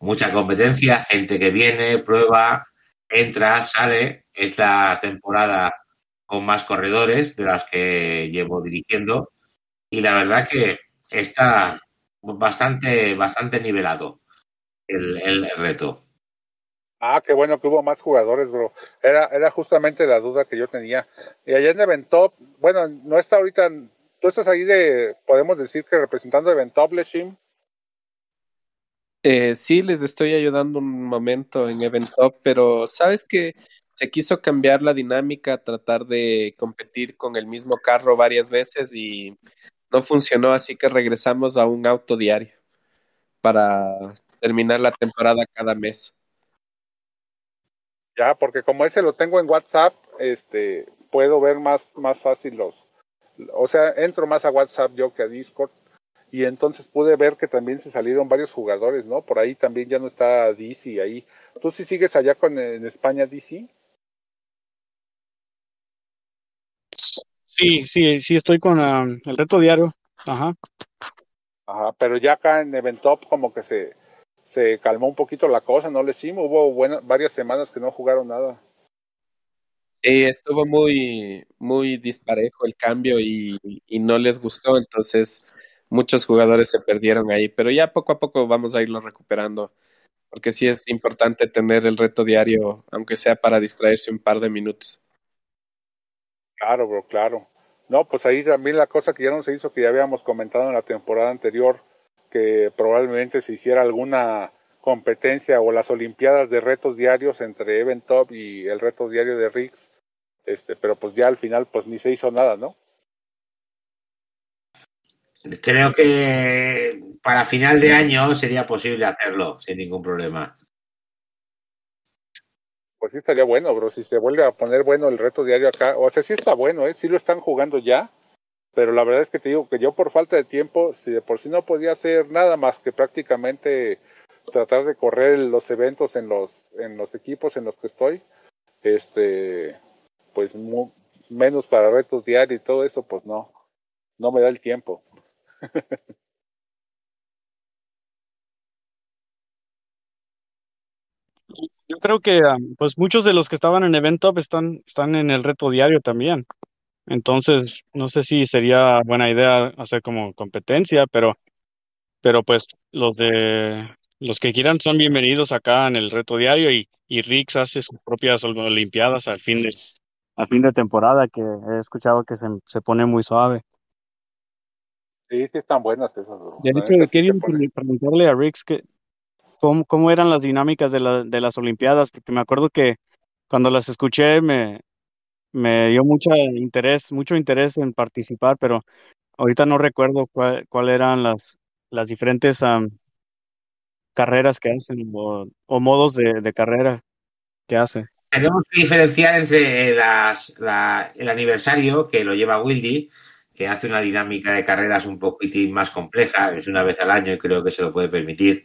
Mucha competencia, gente que viene, prueba, entra, sale. Es la temporada con más corredores de las que llevo dirigiendo y la verdad que está bastante, bastante nivelado el, el reto.
Ah, qué bueno que hubo más jugadores, bro. Era, era justamente la duda que yo tenía. Y allá en Eventop, bueno, no está ahorita, tú estás ahí de, podemos decir que representando Eventop, Leshim.
Eh, sí, les estoy ayudando un momento en Eventop, pero sabes que se quiso cambiar la dinámica, tratar de competir con el mismo carro varias veces y no funcionó, así que regresamos a un auto diario para terminar la temporada cada mes.
Ya, porque como ese lo tengo en WhatsApp, este, puedo ver más, más fácil los, o sea, entro más a WhatsApp yo que a Discord y entonces pude ver que también se salieron varios jugadores, ¿no? Por ahí también ya no está DC ahí. ¿Tú sí sigues allá con en España DC?
Sí, sí, sí estoy con um, el reto diario. Ajá.
Ajá, pero ya acá en Eventop como que se, se calmó un poquito la cosa, ¿no? Les hicimos, hubo buenas, varias semanas que no jugaron nada.
Sí, estuvo muy, muy disparejo el cambio y, y, no les gustó, entonces muchos jugadores se perdieron ahí, pero ya poco a poco vamos a irlo recuperando, porque sí es importante tener el reto diario, aunque sea para distraerse un par de minutos.
Claro, bro, claro. No, pues ahí también la cosa que ya no se hizo, que ya habíamos comentado en la temporada anterior, que probablemente se hiciera alguna competencia o las olimpiadas de retos diarios entre Event Top y el reto diario de Riggs, este, pero pues ya al final pues ni se hizo nada, ¿no?
Creo que para final de año sería posible hacerlo sin ningún problema.
Pues sí estaría bueno, bro, si se vuelve a poner bueno el reto diario acá, o sea, sí está bueno, ¿eh? sí lo están jugando ya, pero la verdad es que te digo que yo por falta de tiempo, si de por sí no podía hacer nada más que prácticamente tratar de correr los eventos en los en los equipos en los que estoy, este, pues menos para retos diarios y todo eso, pues no, no me da el tiempo.
creo que ah, pues muchos de los que estaban en Event Top están, están en el reto diario también. Entonces, no sé si sería buena idea hacer como competencia, pero, pero pues los de los que quieran son bienvenidos acá en el reto diario y, y Rix hace sus propias olimpiadas al fin de, al fin de temporada que he escuchado que se, se pone muy suave.
Sí, sí están buenas esas.
De hecho, quería preguntarle a Rix que cómo, cómo eran las dinámicas de, la, de las olimpiadas, porque me acuerdo que cuando las escuché me, me dio mucho interés, mucho interés en participar, pero ahorita no recuerdo cuál, cuál eran las, las diferentes carreras que hacen o, modos de, de, carrera que hacen.
Tenemos que diferenciar entre las, la, el aniversario que lo lleva Wildy, que hace una dinámica de carreras un poquitín más compleja, es una vez al año y creo que se lo puede permitir,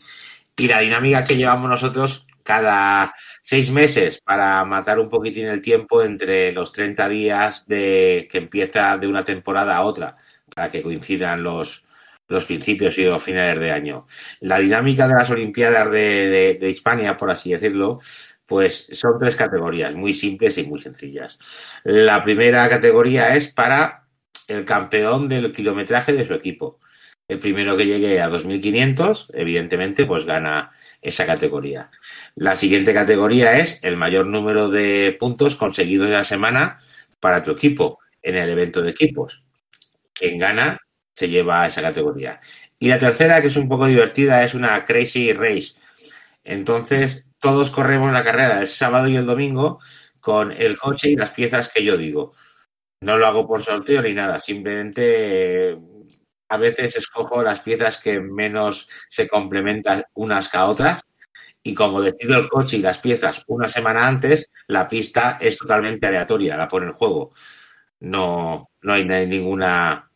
y la dinámica que llevamos nosotros cada seis meses para matar un poquitín el tiempo entre los 30 días de que empieza de una temporada a otra, para que coincidan los, los principios y los finales de año. La dinámica de las Olimpiadas de, de, de Hispania, por así decirlo, pues son tres categorías muy simples y muy sencillas. La primera categoría es para el campeón del kilometraje de su equipo. El primero que llegue a 2.500, evidentemente, pues gana esa categoría. La siguiente categoría es el mayor número de puntos conseguidos en la semana para tu equipo en el evento de equipos. Quien gana se lleva a esa categoría. Y la tercera, que es un poco divertida, es una Crazy Race. Entonces, todos corremos la carrera el sábado y el domingo con el coche y las piezas que yo digo. No lo hago por sorteo ni nada, simplemente a veces escojo las piezas que menos se complementan unas que a otras y como decido el coche y las piezas una semana antes, la pista es totalmente aleatoria, la pone el juego. No, no hay, ninguna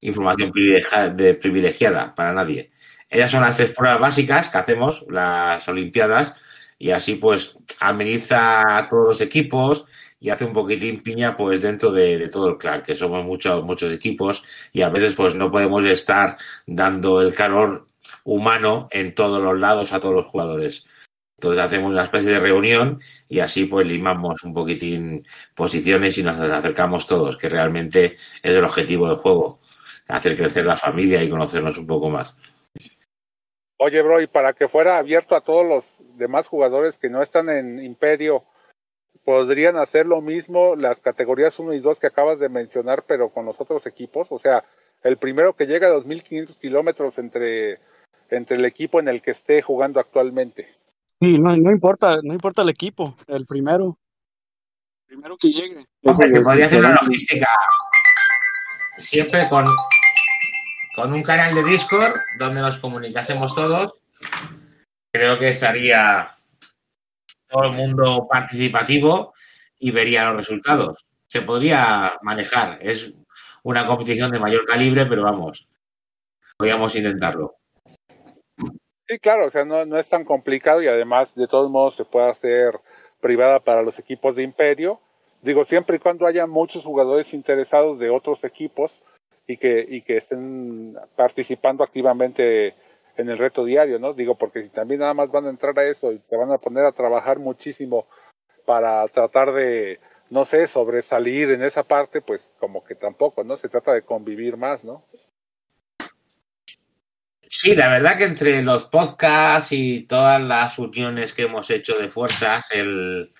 información privilegiada, de, privilegiada para nadie. Ellas son las tres pruebas básicas que hacemos, las Olimpiadas, y así pues ameniza a todos los equipos y hace un poquitín piña pues dentro de, todo el clan, que somos muchos, muchos equipos y a veces pues no podemos estar dando el calor humano en todos los lados a todos los jugadores. Entonces hacemos una especie de reunión y así pues limamos un poquitín posiciones y nos acercamos todos, que realmente es el objetivo del juego, hacer crecer la familia y conocernos un poco más.
Oye, bro, y para que fuera abierto a todos los demás jugadores que no están en Imperio, podrían hacer lo mismo las categorías 1 y 2 que acabas de mencionar, pero con los otros equipos. O sea, el primero que llega a 2.500 kilómetros entre, entre el equipo en el que esté jugando actualmente.
Sí, no, no importa, no importa el equipo, el primero, el primero que llegue.
Hombre, se podría hacer una logística siempre con, con un canal de Discord donde nos comunicásemos todos creo que estaría todo el mundo participativo y vería los resultados. Se podría manejar. Es una competición de mayor calibre, pero vamos, podríamos intentarlo.
Sí, claro, o sea, no, no es tan complicado y además, de todos modos, se puede hacer privada para los equipos de Imperio. Digo, siempre y cuando haya muchos jugadores interesados de otros equipos y que, y que estén participando activamente en el reto diario, ¿no? Digo, porque si también nada más van a entrar a eso y se van a poner a trabajar muchísimo para tratar de, no sé, sobresalir en esa parte, pues como que tampoco, ¿no? Se trata de convivir más, ¿no?
Sí, la verdad que entre los podcasts y todas las uniones que hemos hecho de fuerzas, el,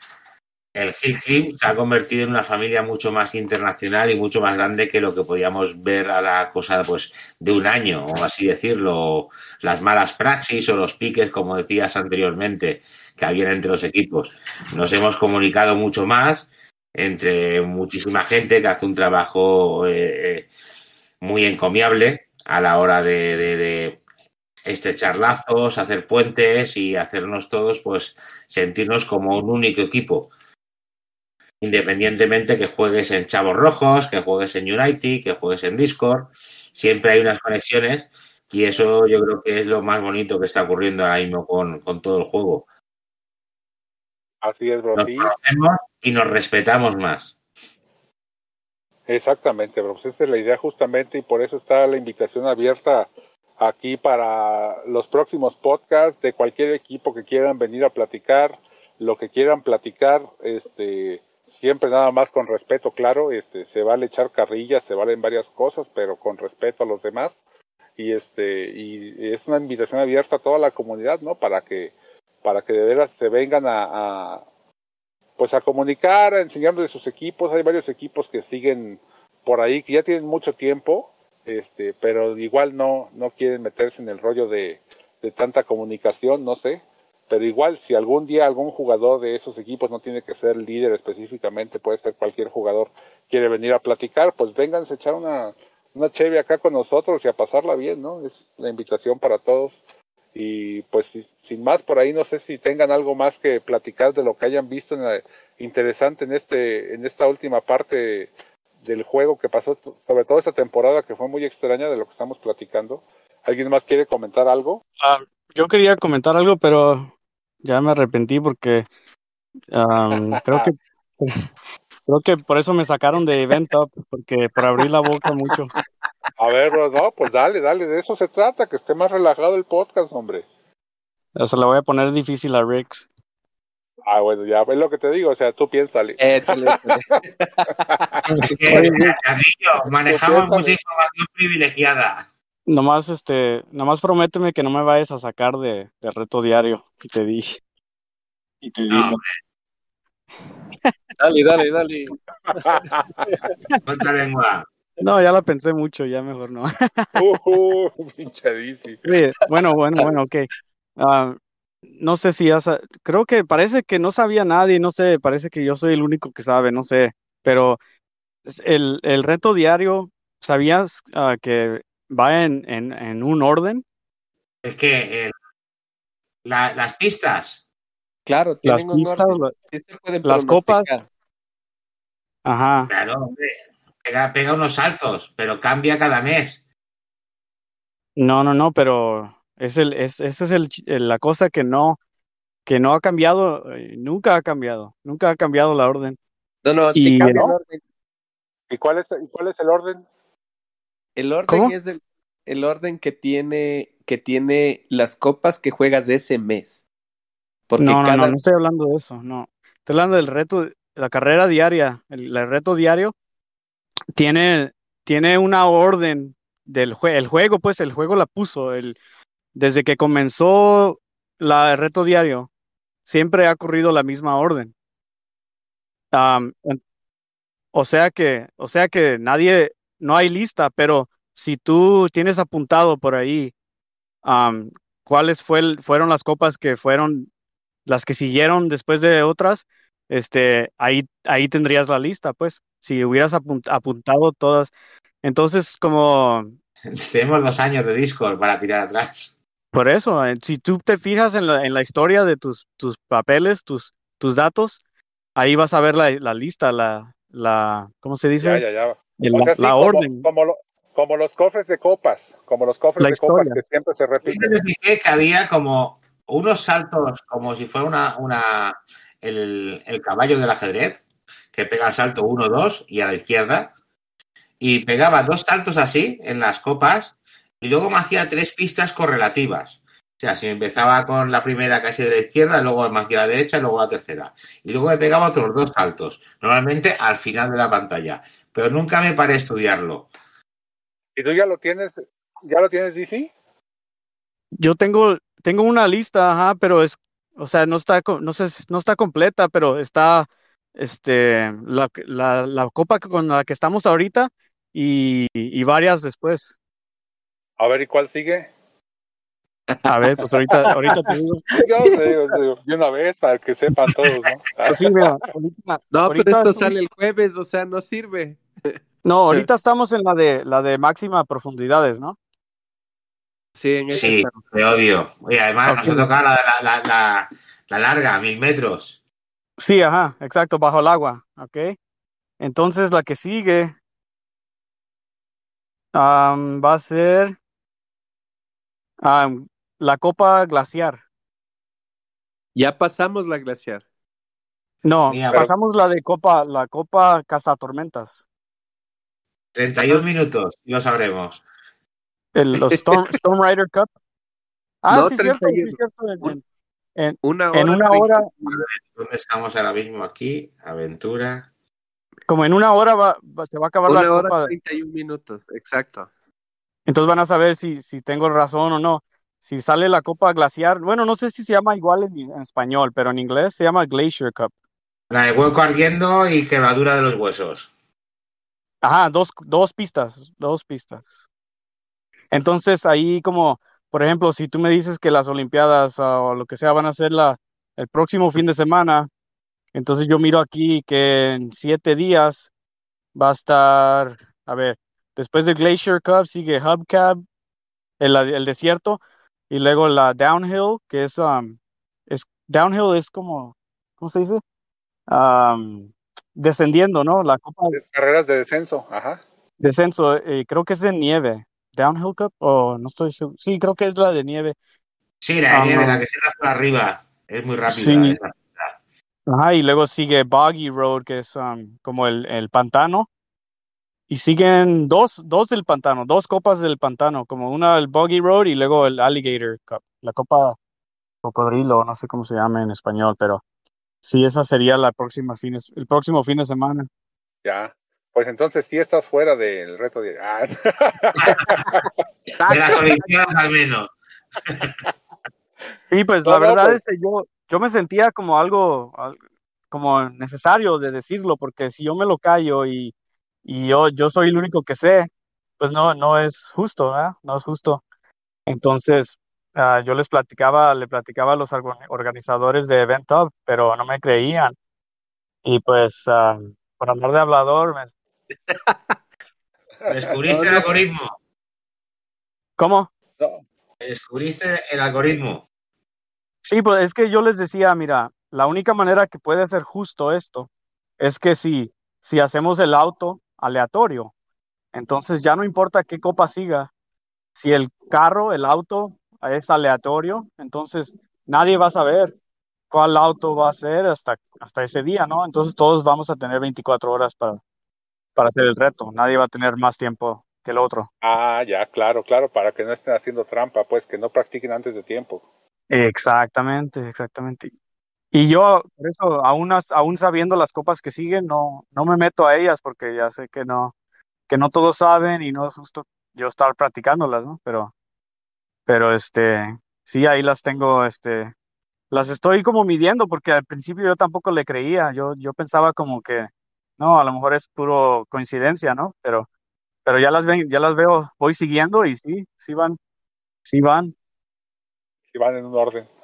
el Hill se ha convertido en una familia mucho más internacional y mucho más grande que lo que podíamos ver a la cosa pues de un año, o así decirlo, las malas praxis o los piques, como decías anteriormente, que habían entre los equipos. Nos hemos comunicado mucho más entre muchísima gente que hace un trabajo eh, eh muy encomiable a la hora de, de, de estrechar lazos, hacer puentes y hacernos todos pues sentirnos como un único equipo independientemente que juegues en Chavos Rojos, que juegues en United, que juegues en Discord, siempre hay unas conexiones y eso yo creo que es lo más bonito que está ocurriendo ahora mismo con, con todo el juego.
Así es, bro.
Nos
Sí,
conocemos y nos respetamos más.
exactamente, bro. Pues esa es la idea justamente y por eso está la invitación abierta aquí para los próximos podcasts de cualquier equipo que quieran venir a platicar, lo que quieran platicar, este, siempre nada más con respeto, claro, este, se vale echar carrillas, se valen varias cosas, pero con respeto a los demás. Y este, y es una invitación abierta a toda la comunidad, ¿no? Para que, para que de veras se vengan a, pues a comunicar, a enseñarnos de sus equipos. Hay varios equipos que siguen por ahí, que ya tienen mucho tiempo, este, pero igual no, no quieren meterse en el rollo de, de tanta comunicación, no sé pero igual si algún día algún jugador de esos equipos no tiene que ser líder específicamente, puede ser cualquier jugador, quiere venir a platicar, pues vénganse a echar una, una cheve acá con nosotros y a pasarla bien, ¿no? Es la invitación para todos. Y pues si- sin más por ahí, no sé si tengan algo más que platicar de lo que hayan visto en la- interesante en este, en esta última parte del juego que pasó, sobre todo esta temporada que fue muy extraña de lo que estamos platicando. ¿Alguien más quiere comentar algo?
Ah, yo quería comentar algo, pero ya me arrepentí porque am, creo que creo que por eso me sacaron de Event Up, porque por abrir la boca mucho.
A ver, bro, no, pues dale, dale, de eso se trata, que esté más relajado el podcast, hombre.
Se la voy a poner difícil a Rex.
Ah, bueno, ya es lo que te digo, o sea, tú piénsale.
Échale, échale.
Es que, Carrillo, manejamos mucha información privilegiada.
Nomás, este, nomás prométeme que no me vayas a sacar de, de reto diario. Y te dije. Y te
No,
digo.
Dale, dale, dale.
contra lengua.
No, ya la pensé mucho, ya mejor no.
Uh, pinche Dizzy.
Oye, bueno, bueno, bueno, ok. Ah, no sé si ya sa- creo que parece que no sabía nadie, no sé, parece que yo soy el único que sabe, no sé, pero el, el reto diario, ¿sabías ah, que va en, en, en un orden?
Es que eh, la- las pistas,
Claro,
Las pistas,
orden.
la-
Sí se pueden
las copas. ajá,
claro, hombre, pega, pega unos saltos, pero cambia cada mes.
no, no, no, pero es el, es, esa es el, el- la cosa que no, que no ha cambiado, eh, nunca ha cambiado, nunca ha cambiado la orden.
No, no, sí
Y-
cambia orden.
¿Y cuál es, y cuál es el orden?
El orden
¿Cómo?
es el, el orden que tiene, que tiene las copas que juegas ese mes. Porque
No, no,
cada,
no, no estoy hablando de eso, no. Estoy hablando del reto, la carrera diaria, el, el reto diario tiene, tiene una orden del jue- el juego, pues el juego la puso, el, desde que comenzó la, el reto diario, siempre ha corrido la misma orden. O sea que, o sea que nadie, no hay lista, pero si tú tienes apuntado por ahí, am, cuáles fue el- fueron las copas que fueron las que siguieron después de otras, este, ahí, ahí tendrías la lista, pues, si hubieras apun- apuntado todas. Entonces, como,
Tenemos dos años de Discord para tirar atrás.
Por eso, eh, si tú te fijas en la, en la historia de tus, tus papeles, tus, tus datos, ahí vas a ver la, la lista, la, la, ¿cómo se dice?
Ya, ya, ya.
El-
O
la
sea, sí,
la
como,
orden.
Como, lo- como los cofres de copas, como los cofres
La
de copas que siempre se repiten.
me fijé que había como unos saltos, como si fuera una, una el, el caballo del ajedrez, que pega el salto 1, 2 y a la izquierda, y pegaba dos saltos así en las copas, y luego me hacía tres pistas correlativas. O sea, si empezaba con la primera casi de la izquierda, luego me hacía la derecha y luego la tercera. Y luego me pegaba otros dos saltos, normalmente al final de la pantalla. Pero nunca me paré a estudiarlo.
¿Y tú ya lo tienes, ya lo tienes, DC?
Yo tengo, tengo una lista, ajá, pero es, o sea, no está, no sé, no está completa, pero está, este, la, la, la copa que- con la que estamos ahorita y, y varias después.
A ver, ¿y cuál sigue?
A ver, pues ahorita, ahorita te digo.
Yo te digo, te digo, de una vez para que sepan todos, ¿no?
Pues sí, mira, ahorita,
No,
ahorita
pero esto sale el jueves, o sea, no sirve.
no, ahorita estamos en la de, la de máxima profundidades, ¿no?
Sí, en
Sí, te odio. Y además
Ok.
nos ha tocado la, la, la, la, la larga, mil metros.
Sí, ajá, exacto, bajo el agua, ¿ok? Entonces la que sigue va a ser am, la copa glaciar.
Ya pasamos la glaciar.
No,
Mira,
pasamos la de copa, la copa cazatormentas.
31 minutos, y lo sabremos.
El, los Storm, Storm Rider Cup. Ah,
No,
sí, cierto,
31.
sí, cierto. En, en- en-
Una hora.
en una hora,
¿Dónde estamos ahora mismo aquí? Aventura.
como en una hora va, va- se va a acabar la
Una hora
copa.
31 minutos, exacto.
Entonces van a saber si, si tengo razón o no. Si sale la copa glaciar, bueno, no sé si se llama igual en, en español, pero en inglés se llama Glacier Cup.
La de hueco ardiendo y quebradura de los huesos.
Ajá, dos, dos pistas, dos pistas. Entonces ahí como, por ejemplo, si tú me dices que las Olimpiadas ah, o lo que sea van a ser la, el próximo fin de semana, entonces yo miro aquí que en siete días va a estar, a ver, después del Glacier Cup sigue Hubcap, el, el desierto, y luego la Downhill, que es, um, es Downhill es como, ¿cómo se dice? Um, descendiendo, ¿no? La copa
Carreras de descenso, ajá.
descenso, eh, creo que es de nieve. Downhill Cup, o no estoy seguro. Sí, creo que es la de nieve.
Sí, la de nieve,
no.
la que se da por arriba. Es muy rápida.
Sí. Ajá, y luego sigue Boggy Road, que es um, como el, el pantano. Y siguen dos, dos del pantano, dos copas del pantano, como una el Boggy Road y luego el Alligator Cup, la copa cocodrilo, no sé cómo se llama en español, pero sí, esa sería la próxima fines, el próximo fin de semana.
Ya. Pues entonces sí estás fuera del reto de. Ah.
De las Olimpiadas al menos.
Sí, pues
No,
la
no,
verdad
pues-
es que yo, yo me sentía como algo, al- como necesario de decirlo, porque si yo me lo callo y, y yo, yo soy el único que sé, pues no, no es justo, ¿verdad? No es justo. Entonces, ah, yo les platicaba, le platicaba a los orga- organizadores de Event Hub, pero no me creían. Y pues, ah, por andar de hablador, me-
Descubriste el algoritmo.
¿cómo?
No,
Descubriste el algoritmo.
Sí, pues es que yo les decía, mira, la única manera que puede ser justo esto es que si, si hacemos el auto aleatorio, entonces ya no importa qué copa siga, si el carro, el auto es aleatorio, entonces nadie va a saber cuál auto va a ser hasta, hasta ese día, ¿no? Entonces todos vamos a tener 24 horas para, para hacer el reto, nadie va a tener más tiempo que el otro.
Ah, ya, claro, claro, para que no estén haciendo trampa, pues que no practiquen antes de tiempo.
Exactamente, exactamente. Y yo, por eso, aún, aún sabiendo las copas que siguen, no, no me meto a ellas porque ya sé que no, que no todos saben y no es justo yo estar practicándolas, ¿no? Pero, pero este, sí, ahí las tengo, este, las estoy como midiendo porque al principio yo tampoco le creía, yo, yo pensaba como que, no, a lo mejor es puro coincidencia, ¿no? Pero, pero ya las ven, ya las veo, voy siguiendo y sí, sí van, sí van.
Si van en un orden.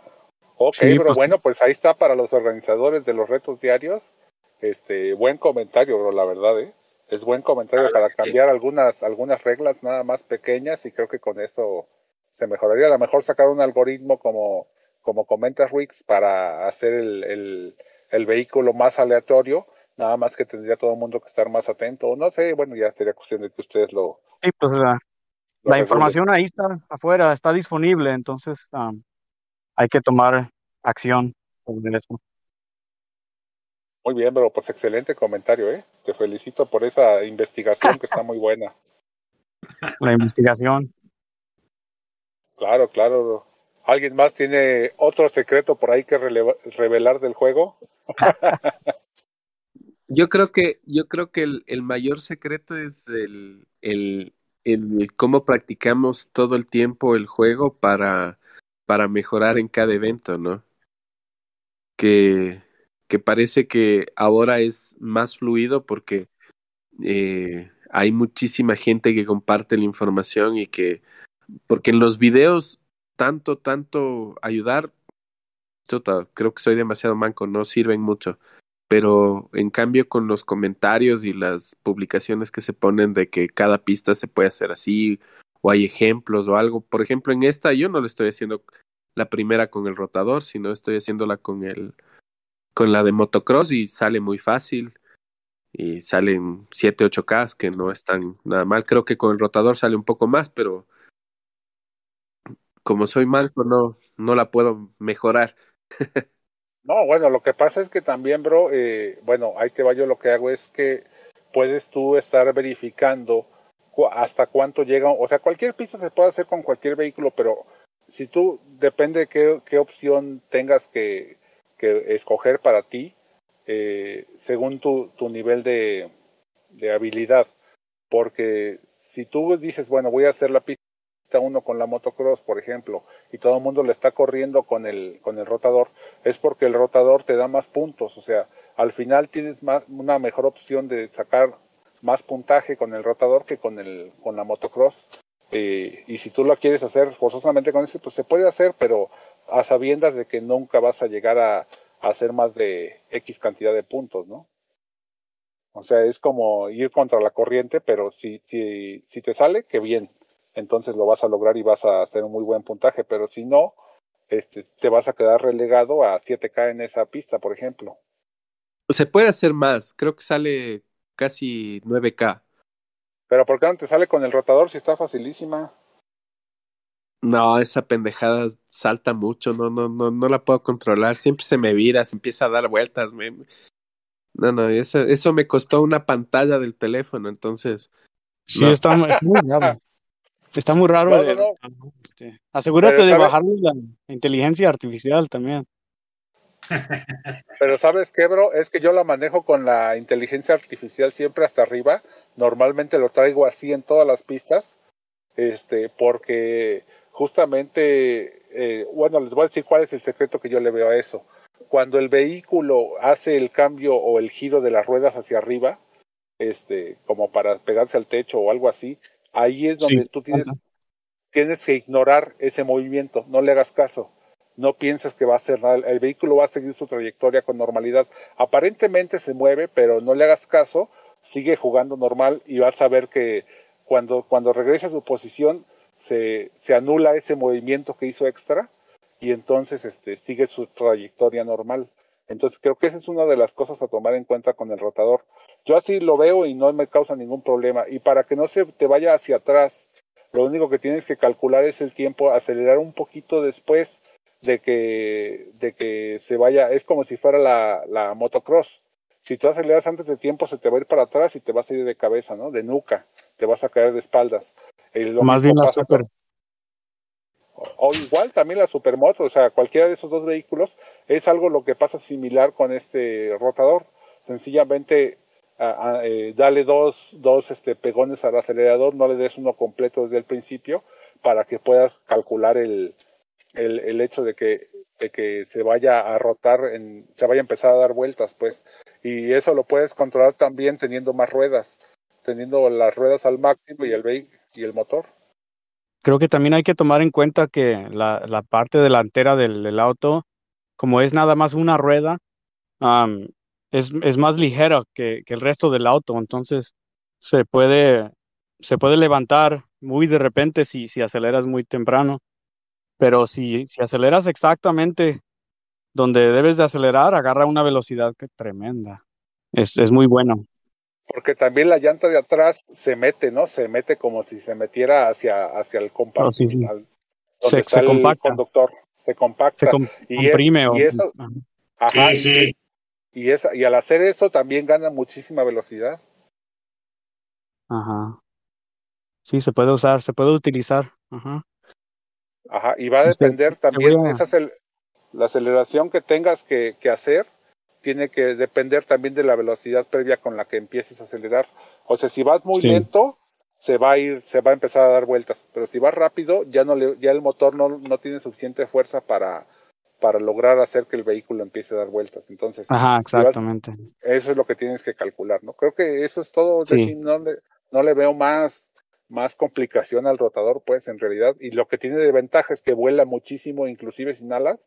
Ok,
Sí,
bro,
pues-
bueno, pues ahí está para los organizadores de los retos diarios. Este, buen comentario, bro, la verdad, ¿eh? Es buen comentario para
sí.
cambiar algunas, algunas reglas nada más pequeñas y creo que con esto se mejoraría. A lo mejor sacar un algoritmo como, como comenta Rix para hacer el, el, el vehículo más aleatorio, nada más que tendría todo el mundo que estar más atento. O no sé, bueno, ya sería cuestión de que ustedes lo.
Sí, pues la, la información ahí está afuera, está disponible, entonces um, hay que tomar acción sobre eso.
Muy bien, pero pues excelente comentario, ¿eh? Te felicito por esa investigación que está muy buena.
La investigación.
Claro, claro. ¿Alguien más tiene otro secreto por ahí que revelar del juego?
yo creo que, yo creo que el, el mayor secreto es el, el, el, cómo practicamos todo el tiempo el juego para, para mejorar en cada evento, ¿no? Que que parece que ahora es más fluido porque eh, hay muchísima gente que comparte la información y que, porque en los videos, tanto, tanto ayudar, tota, creo que soy demasiado manco, no sirven mucho. Pero en cambio con los comentarios y las publicaciones que se ponen de que cada pista se puede hacer así, o hay ejemplos o algo. Por ejemplo, en esta yo no le estoy haciendo la primera con el rotador, sino estoy haciéndola con el, con la de motocross y sale muy fácil y salen 7, 8K que no están nada mal. Creo que con el rotador sale un poco más, pero como soy pues no, no la puedo mejorar.
no, bueno, lo que pasa es que también, bro, eh, bueno, ahí que va yo lo que hago es que puedes tú estar verificando hasta cuánto llega, o sea, cualquier pista se puede hacer con cualquier vehículo, pero si tú, depende de qué, qué opción tengas que, que escoger para ti eh, según tu, tu nivel de, de, habilidad. Porque si tú dices, bueno, voy a hacer la pista uno con la motocross, por ejemplo, y todo el mundo le está corriendo con el, con el rotador, es porque el rotador te da más puntos. O sea, al final tienes más, una mejor opción de sacar más puntaje con el rotador que con, el, con la motocross. Eh, y si tú lo quieres hacer forzosamente con ese, pues se puede hacer, pero a sabiendas de que nunca vas a llegar a, hacer más de X cantidad de puntos, ¿no? O sea, es como ir contra la corriente, pero si, si, si te sale, qué bien. Entonces lo vas a lograr y vas a hacer un muy buen puntaje, pero si no, este, te vas a quedar relegado a 7K en esa pista, por ejemplo.
Se puede hacer más, creo que sale casi 9K.
Pero ¿por qué no te sale con el rotador si está facilísima?
No, esa pendejada salta mucho, no, no, no, no la puedo controlar, siempre se me vira, se empieza a dar vueltas, me... no, no, eso, eso me costó una pantalla del teléfono, entonces.
Sí, está muy raro. Está muy raro. Este, asegúrate de bajarle la inteligencia artificial también.
Pero sabes qué, bro, es que yo la manejo con la inteligencia artificial siempre hasta arriba. Normalmente lo traigo así en todas las pistas, este, porque justamente, eh, bueno, les voy a decir cuál es el secreto que yo le veo a eso. Cuando el vehículo hace el cambio o el giro de las ruedas hacia arriba, este, como para pegarse al techo o algo así, ahí es donde tú tienes, tienes que ignorar ese movimiento, no le hagas caso. No pienses que va a hacer nada, el vehículo va a seguir su trayectoria con normalidad. Aparentemente se mueve, pero no le hagas caso, sigue jugando normal y vas a ver que cuando, cuando regrese a su posición, se, se anula ese movimiento que hizo extra y entonces este, sigue su trayectoria normal. Entonces creo que esa es una de las cosas a tomar en cuenta con el rotador. Yo así lo veo y no me causa ningún problema. Y para que no se te vaya hacia atrás, lo único que tienes que calcular es el tiempo, acelerar un poquito después de que, de que se vaya, es como si fuera la motocross. Si tú aceleras antes de tiempo, se te va a ir para atrás y te vas a ir de cabeza, ¿no? De nuca, te vas a caer de espaldas.
Más bien la super.
O, igual también la supermoto, o sea, cualquiera de esos dos vehículos es algo lo que pasa similar con este rotador. Sencillamente eh, dale dos, dos este, pegones al acelerador, no le des uno completo desde el principio para que puedas calcular el, el, el hecho de que, de que se vaya a rotar, en, se vaya a empezar a dar vueltas, pues. Y eso lo puedes controlar también teniendo más ruedas, teniendo las ruedas al máximo y el y el motor.
Creo que también hay que tomar en cuenta que la, parte delantera del, auto, como es nada más una rueda, es, más ligera que, el resto del auto, entonces se puede, se puede levantar muy de repente si, aceleras muy temprano. Pero si aceleras exactamente donde debes de acelerar, agarra una velocidad que tremenda. Es, es muy bueno.
Porque también la llanta de atrás se mete, ¿no? Se mete como si se metiera hacia, hacia el compacto.
Oh, sí, sí.
al-
Se,
el
compacta,
conductor. Se compacta.
se com-
y es-
comprime. o-
y eso-
ajá.
Ajá,
Sí, sí.
Y, esa, y al hacer eso también gana muchísima velocidad.
Ajá. Sí, se puede usar, se puede utilizar. Ajá.
Ajá, y va a
Este,
depender
te
también,
a-
esa la aceleración que tengas que, que hacer, tiene que depender también de la velocidad previa con la que empieces a acelerar. O sea, si vas muy
Sí.
lento, se va a ir, se va a empezar a dar vueltas. Pero si vas rápido, ya no le, ya el motor no, no tiene suficiente fuerza para, para lograr hacer que el vehículo empiece a dar vueltas. Entonces,
Ajá, exactamente.
eso es lo que tienes que calcular, ¿no? Creo que eso es todo.
Sí.
No, le, no le veo más, más complicación al rotador, pues, en realidad. Y lo que tiene de ventaja es que vuela muchísimo, inclusive sin alas.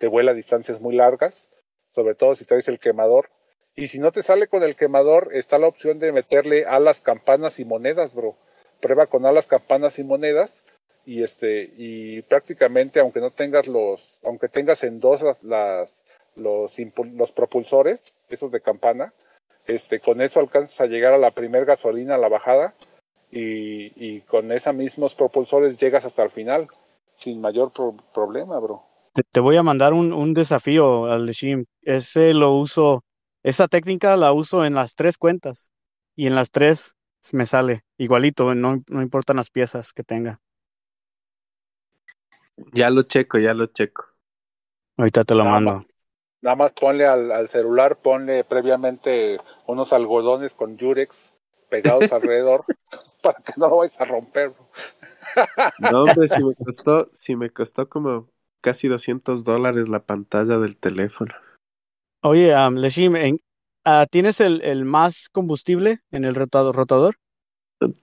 Te vuela a distancias muy largas, sobre todo si traes el quemador. Y si no te sale con el quemador, está la opción de meterle alas, campanas y monedas, bro. Prueba con alas, campanas y monedas. Y este, y prácticamente, aunque no tengas los, aunque tengas en dos las, las los, los propulsores, esos de campana, este, con eso alcanzas a llegar a la primer gasolina, a la bajada, y, y con esos mismos propulsores llegas hasta el final, sin mayor pro- problema, bro.
Te, te voy a mandar un, un desafío al Shim. Ese lo uso, esa técnica la uso en las tres cuentas. Y en las tres me sale igualito, no, no importan las piezas que tenga.
Ya lo checo, ya lo checo.
Ahorita te lo
Nada
mando.
Nada más ponle al, al celular, ponle previamente unos algodones con Yurex pegados alrededor para que no lo vayas a romper. bro.
No, hombre, si me costó, si me costó como casi 200 dólares la pantalla del teléfono.
Oye, um, Leshim, en- ah, ¿tienes el, el más combustible en el rotador? rotador?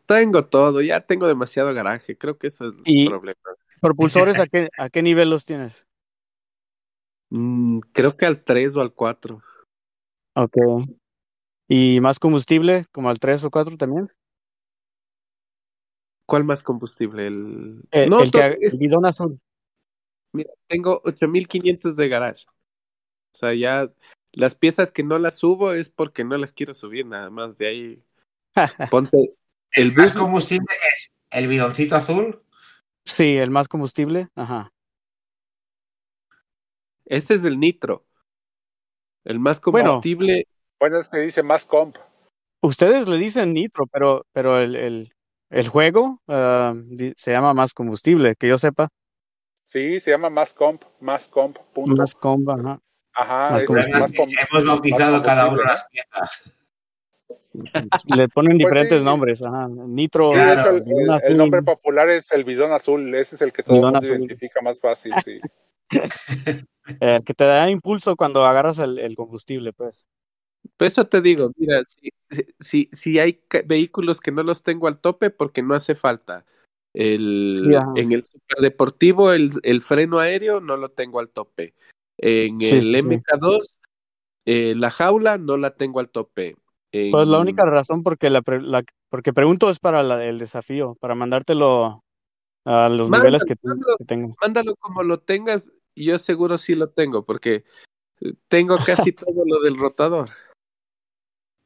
Tengo todo, ya tengo demasiado garaje, creo que eso es
Y-
el problema.
¿Propulsores a qué, a qué nivel los tienes?
Mm, creo que al 3 o al 4.
Ok. ¿Y más combustible, como al 3 o 4 también?
¿Cuál más combustible? El,
El,
no,
el que, el bidón azul.
Mira, tengo 8500 de garage. O sea, ya las piezas que no las subo es porque no las quiero subir, nada más. De ahí, ponte el
El más
bus.
combustible es el bidoncito azul.
Sí, el más combustible. Ajá.
Ese es el nitro. El más combustible.
Bueno, es que dice más comp.
Ustedes le dicen nitro, pero, pero el, el, el juego ah, se llama más combustible, que yo sepa.
Sí, se llama más comp, más comp, punto.
Más comba, ajá.
Ajá,
más
es
combustible.
más com-
Hemos bautizado cada una
combustible,
las piezas.
Le ponen
Pues
diferentes
sí.
nombres, ajá. Nitro,
Sí, de
Claro,
hecho, el, el- el nombre popular es el bidón azul, ese es el que todo el
Bidón
mundo
azul.
identifica más fácil, sí.
eh, que te da impulso cuando agarras el, el combustible, pues.
Por eso te digo, mira, si, si, si hay vehículos que no los tengo al tope porque no hace falta. El, en el superdeportivo, el, el freno aéreo no lo tengo al tope. En
Sí,
el
sí, sí.
MK2, eh, la jaula no la tengo al tope. En-
Pues la única razón porque la, pre- la- porque pregunto es para la- el desafío, para mandártelo a los
Mándalo,
niveles que,
mándalo.
que tengas.
Mándalo como lo tengas, yo seguro sí lo tengo, porque tengo casi todo lo del rotador.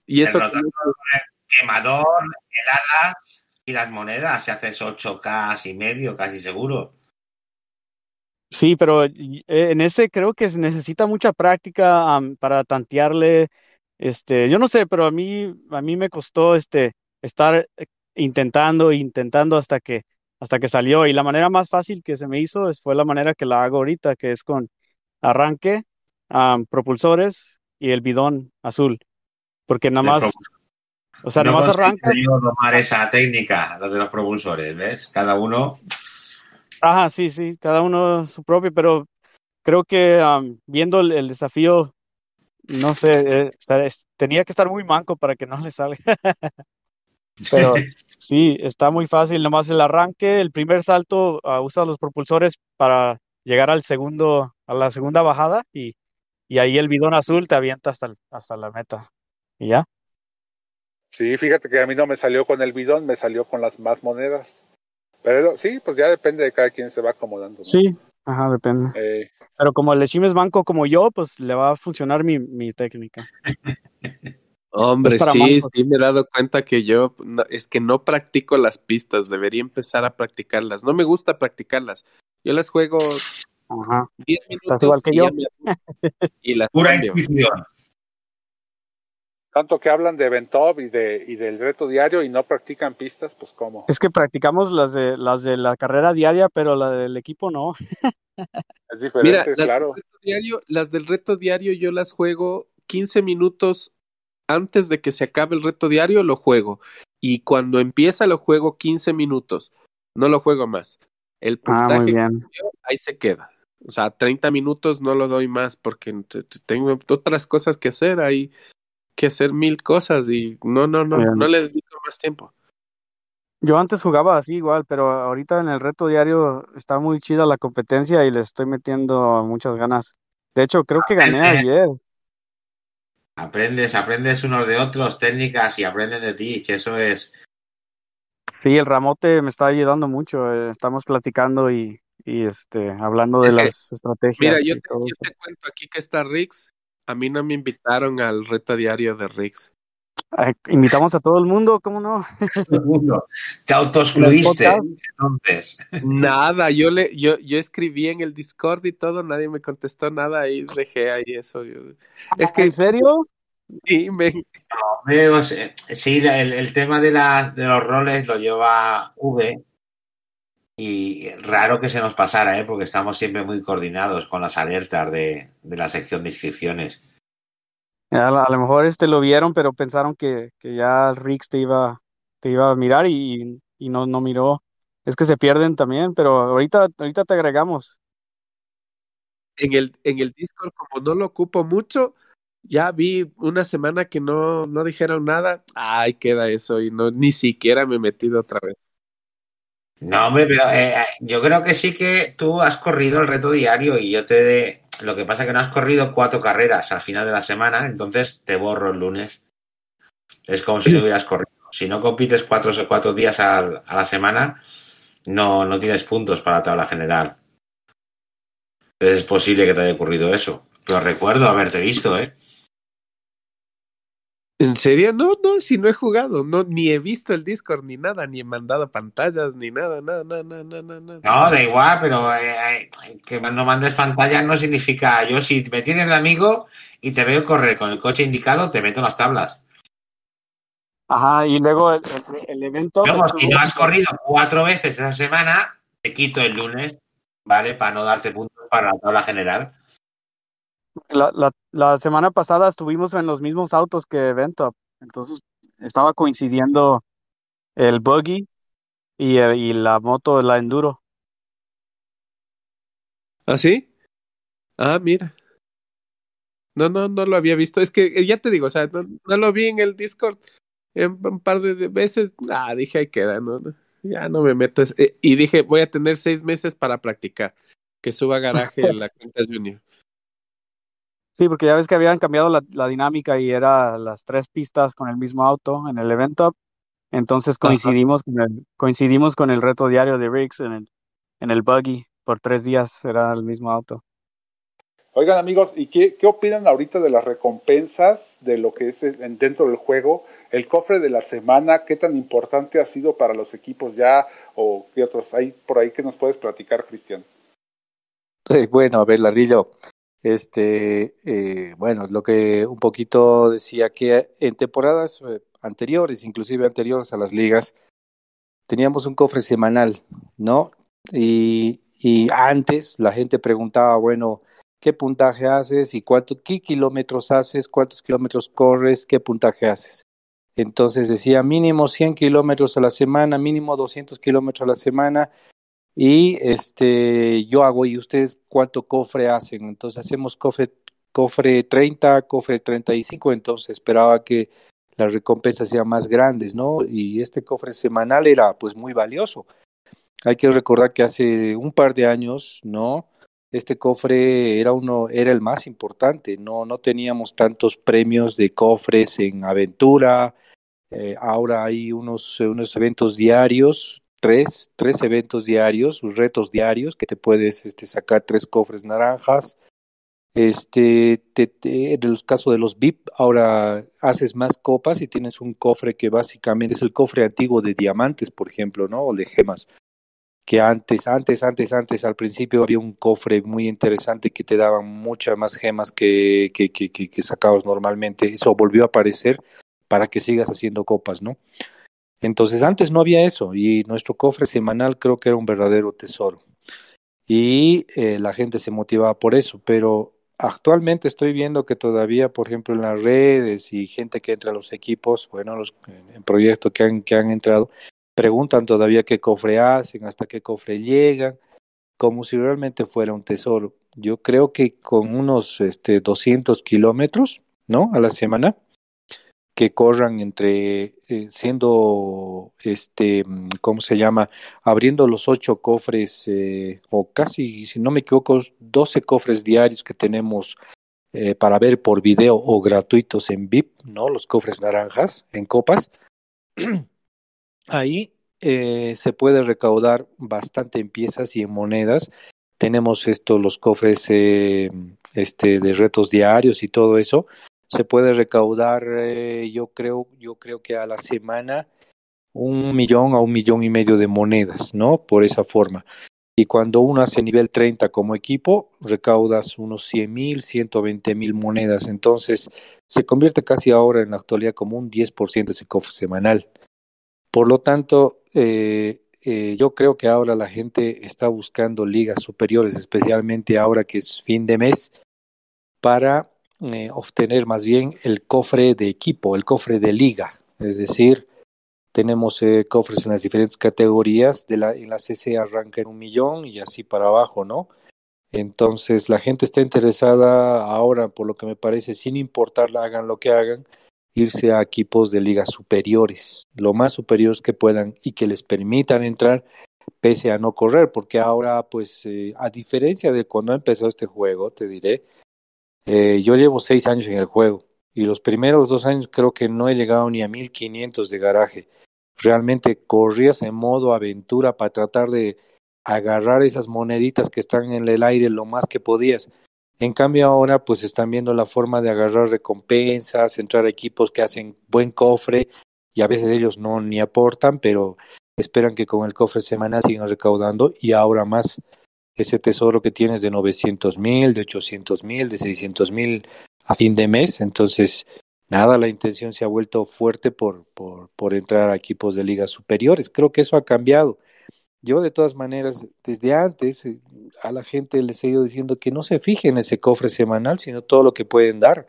Y
El
eso que
rotador, el quemador, el ala y las monedas. Si haces 8K y medio, casi seguro.
Sí, pero eh, en ese creo que se necesita mucha práctica para tantearle. Este, yo no sé, pero a mí, a mí me costó este estar eh, intentando, intentando hasta que, hasta que salió. Y la manera más fácil que se me hizo fue la manera que la hago ahorita, que es con arranque, propulsores y el bidón azul. Porque nada más, o sea,
no
nada más
conseguí
arranca.
yo domar esa técnica, la de los propulsores, ¿ves? Cada uno.
Ajá, sí, sí, cada uno su propio, pero creo que am, viendo el, el desafío, no sé, eh, o sea, es- tenía que estar muy manco para que no le salga. Pero sí, está muy fácil, nomás el arranque, el primer salto, ah, usa los propulsores para llegar al segundo, a la segunda bajada y, y ahí el bidón azul te avienta hasta, el- hasta la meta. ¿Y ya?
Sí, fíjate que a mí no me salió con el bidón, me salió con las más monedas. Pero sí, pues ya depende de cada quien se va acomodando. ¿no?
Sí, ajá, depende.
Eh,
Pero como el Leshim es banco como yo, pues le va a funcionar mi, mi técnica.
Hombre, sí,
mancos.
sí me he dado cuenta que yo no- es que no practico las pistas, debería empezar a practicarlas. No me gusta practicarlas. Yo las juego
Ajá.
10 minutos
igual que
y,
yo.
ya me- y las
Pura
cambio.
intuición.
Tanto que hablan de Ventov y, de, y del reto diario y no practican pistas, pues cómo.
Es que practicamos las de las de la carrera diaria, pero la del equipo no.
Es diferente,
Mira, las,
claro.
del reto diario, las del reto diario yo las juego 15 minutos antes de que se acabe el reto diario, lo juego. Y cuando empieza lo juego 15 minutos. No lo juego más. El
Ah,
puntaje
muy bien.
ahí se queda. O sea, 30 minutos no lo doy más porque tengo otras cosas que hacer. Hay que hacer mil cosas y no, no, no,
Bien.
no le dedico más tiempo.
Yo antes jugaba así igual, pero ahorita en el reto diario está muy chida la competencia y le estoy metiendo muchas ganas. De hecho, creo que gané ayer.
Aprendes, aprendes unos de otros, técnicas y aprenden de ti. Eso es.
Sí, el ramote me está ayudando mucho. eh, Estamos platicando y, y este hablando de
Es que,
las estrategias
Mira, yo
y
te,
todo
yo te cuento aquí que está Rix. A mí no me invitaron al reto diario de Rix.
Ay, invitamos a todo el mundo, ¿cómo no?
Todo el mundo. Te autoexcluiste. Entonces,
Nada, yo le, yo, yo escribí en el Discord y todo, nadie me contestó nada y dejé ahí eso. Yo- es que
¿En serio?
sí, me-
veo, eh, sí, el, el tema de, las, de los roles lo lleva V. Y raro que se nos pasara, ¿eh? porque estamos siempre muy coordinados con las alertas de, de la sección de inscripciones.
A, la- a lo mejor este lo vieron, pero pensaron que, que ya Rix te iba, te iba a mirar y, y no, no miró. Es que se pierden también, pero ahorita, ahorita te agregamos.
en el, en el Discord, como no lo ocupo mucho, ya vi una semana que no, no dijeron nada. Ay, queda eso y no, ni siquiera me he metido otra vez.
No, hombre, pero eh, yo creo que sí que tú has corrido el reto diario y yo te... Lo que pasa es que no has corrido cuatro carreras al final de la semana, entonces te borro el lunes. Es como si no hubieras corrido. Si no compites cuatro, cuatro días al- a, la semana, no, no tienes puntos para la tabla general. Entonces es posible que te haya ocurrido eso. Pero recuerdo haberte visto, ¿eh?
¿En serio? No, no, si no he jugado, no, ni he visto el Discord, ni nada, ni he mandado pantallas, ni nada, nada, nada, nada, nada, nada.
No, da igual, pero eh, eh, que no mandes pantalla no significa yo si me tienes de amigo y te veo correr con el coche indicado, te meto las tablas.
Ajá, y luego el, evento
Luego,
estuvo-
si no has corrido cuatro veces esa semana, te quito el lunes, ¿vale? Para no darte puntos para la tabla general.
La, la, semana pasada estuvimos en los mismos autos que Evento, entonces estaba coincidiendo el buggy y, eh, y la moto, la enduro.
¿Ah, sí? Ah, mira. No, no, no lo había visto. Es que eh, ya te digo, o sea, no, no lo vi en el Discord en un par de veces. Ah, dije, ahí queda, no, no, ya no me meto. Eh, Y dije, voy a tener seis meses para practicar. Que suba garaje en la cuenta junior.
Sí, porque ya ves que habían cambiado la, la dinámica y era las tres pistas con el mismo auto en el evento. Entonces coincidimos con el, coincidimos con el reto diario de Riggs en el, en el buggy. Por tres días era el mismo auto.
Oigan amigos, ¿y qué, qué opinan ahorita de las recompensas de lo que es el- dentro del juego? El cofre de la semana, ¿qué tan importante ha sido para los equipos ya? ¿O qué otros hay por ahí que nos puedes platicar, Cristian?
Eh, bueno, a ver, Larillo, este, eh, bueno, lo que un poquito decía que en temporadas eh, anteriores, inclusive anteriores a las ligas, teníamos un cofre semanal, ¿no? Y, y antes la gente preguntaba, bueno, ¿qué puntaje haces y cuánto, qué kilómetros haces, cuántos kilómetros corres, qué puntaje haces? Entonces decía mínimo 100 kilómetros a la semana, mínimo 200 kilómetros a la semana y este yo hago y ustedes cuánto cofre hacen entonces hacemos cofre cofre 30 cofre 35 entonces esperaba que las recompensas sean más grandes no y este cofre semanal era pues muy valioso. Hay que recordar que hace un par de años no este cofre era uno era el más importante no no teníamos tantos premios de cofres en aventura eh, ahora hay unos unos eventos diarios tres, tres eventos diarios, retos diarios, que te puedes este, sacar tres cofres naranjas. Este, te, en el caso de los VIP, ahora haces más copas y tienes un cofre que básicamente es el cofre antiguo de diamantes, por ejemplo, ¿no? O de gemas que antes, antes, antes, antes, al principio había un cofre muy interesante que te daban muchas más gemas que, que, que, que, sacabas normalmente. Eso volvió a aparecer para que sigas haciendo copas, ¿no? Entonces antes no había eso y nuestro cofre semanal creo que era un verdadero tesoro. Y eh, la gente se motivaba por eso, pero actualmente estoy viendo que todavía, por ejemplo, en las redes y gente que entra a los equipos, bueno, los en proyectos que han, que han entrado, preguntan todavía qué cofre hacen, hasta qué cofre llegan, como si realmente fuera un tesoro. Yo creo que con unos este, 200 kilómetros, ¿no? A la semana, que corran entre eh, siendo este cómo se llama abriendo los ocho cofres eh, o casi si no me equivoco 12 cofres diarios que tenemos eh, para ver por video o gratuitos en VIP no los cofres naranjas en copas Ahí se puede recaudar bastante en piezas y en monedas. Tenemos estos, los cofres este, de retos diarios y todo eso. Se puede recaudar, eh, yo creo, yo creo que a la semana un millón a un millón y medio de monedas, ¿no? Por esa forma. Y cuando uno hace nivel 30 como equipo, recaudas unos 100 mil, 120 mil monedas. Entonces, se convierte casi ahora en la actualidad como un 10% de ese cofre semanal. Por lo tanto, eh, eh, yo creo que ahora la gente está buscando ligas superiores, especialmente ahora que es fin de mes, para eh, obtener más bien el cofre de equipo, el cofre de liga. Es decir, tenemos eh, cofres en las diferentes categorías, de la, en la CC arranca en un millón y así para abajo, ¿no? Entonces la gente está interesada ahora, por lo que me parece, sin importar, hagan lo que hagan, irse a equipos de ligas superiores, lo más superiores que puedan y que les permitan entrar pese a no correr, porque ahora, pues, eh, a diferencia de cuando empezó este juego, te diré, eh, yo llevo seis años en el juego y los primeros dos años creo que no he llegado ni a 1500 de garaje. Realmente corrías en modo aventura para tratar de agarrar esas moneditas que están en el aire lo más que podías. En cambio ahora pues están viendo la forma de agarrar recompensas, entrar a equipos que hacen buen cofre y a veces ellos no ni aportan, pero esperan que con el cofre semanal sigan recaudando y ahora más ese tesoro que tienes de 900 mil, de 800 mil, de 600 mil a fin de mes. Entonces, nada, la intención se ha vuelto fuerte por, por, entrar a equipos de ligas superiores. Creo que eso ha cambiado. Yo de todas maneras, desde antes, eh, a la gente les he ido diciendo que no se fije en ese cofre semanal, sino todo lo que pueden dar.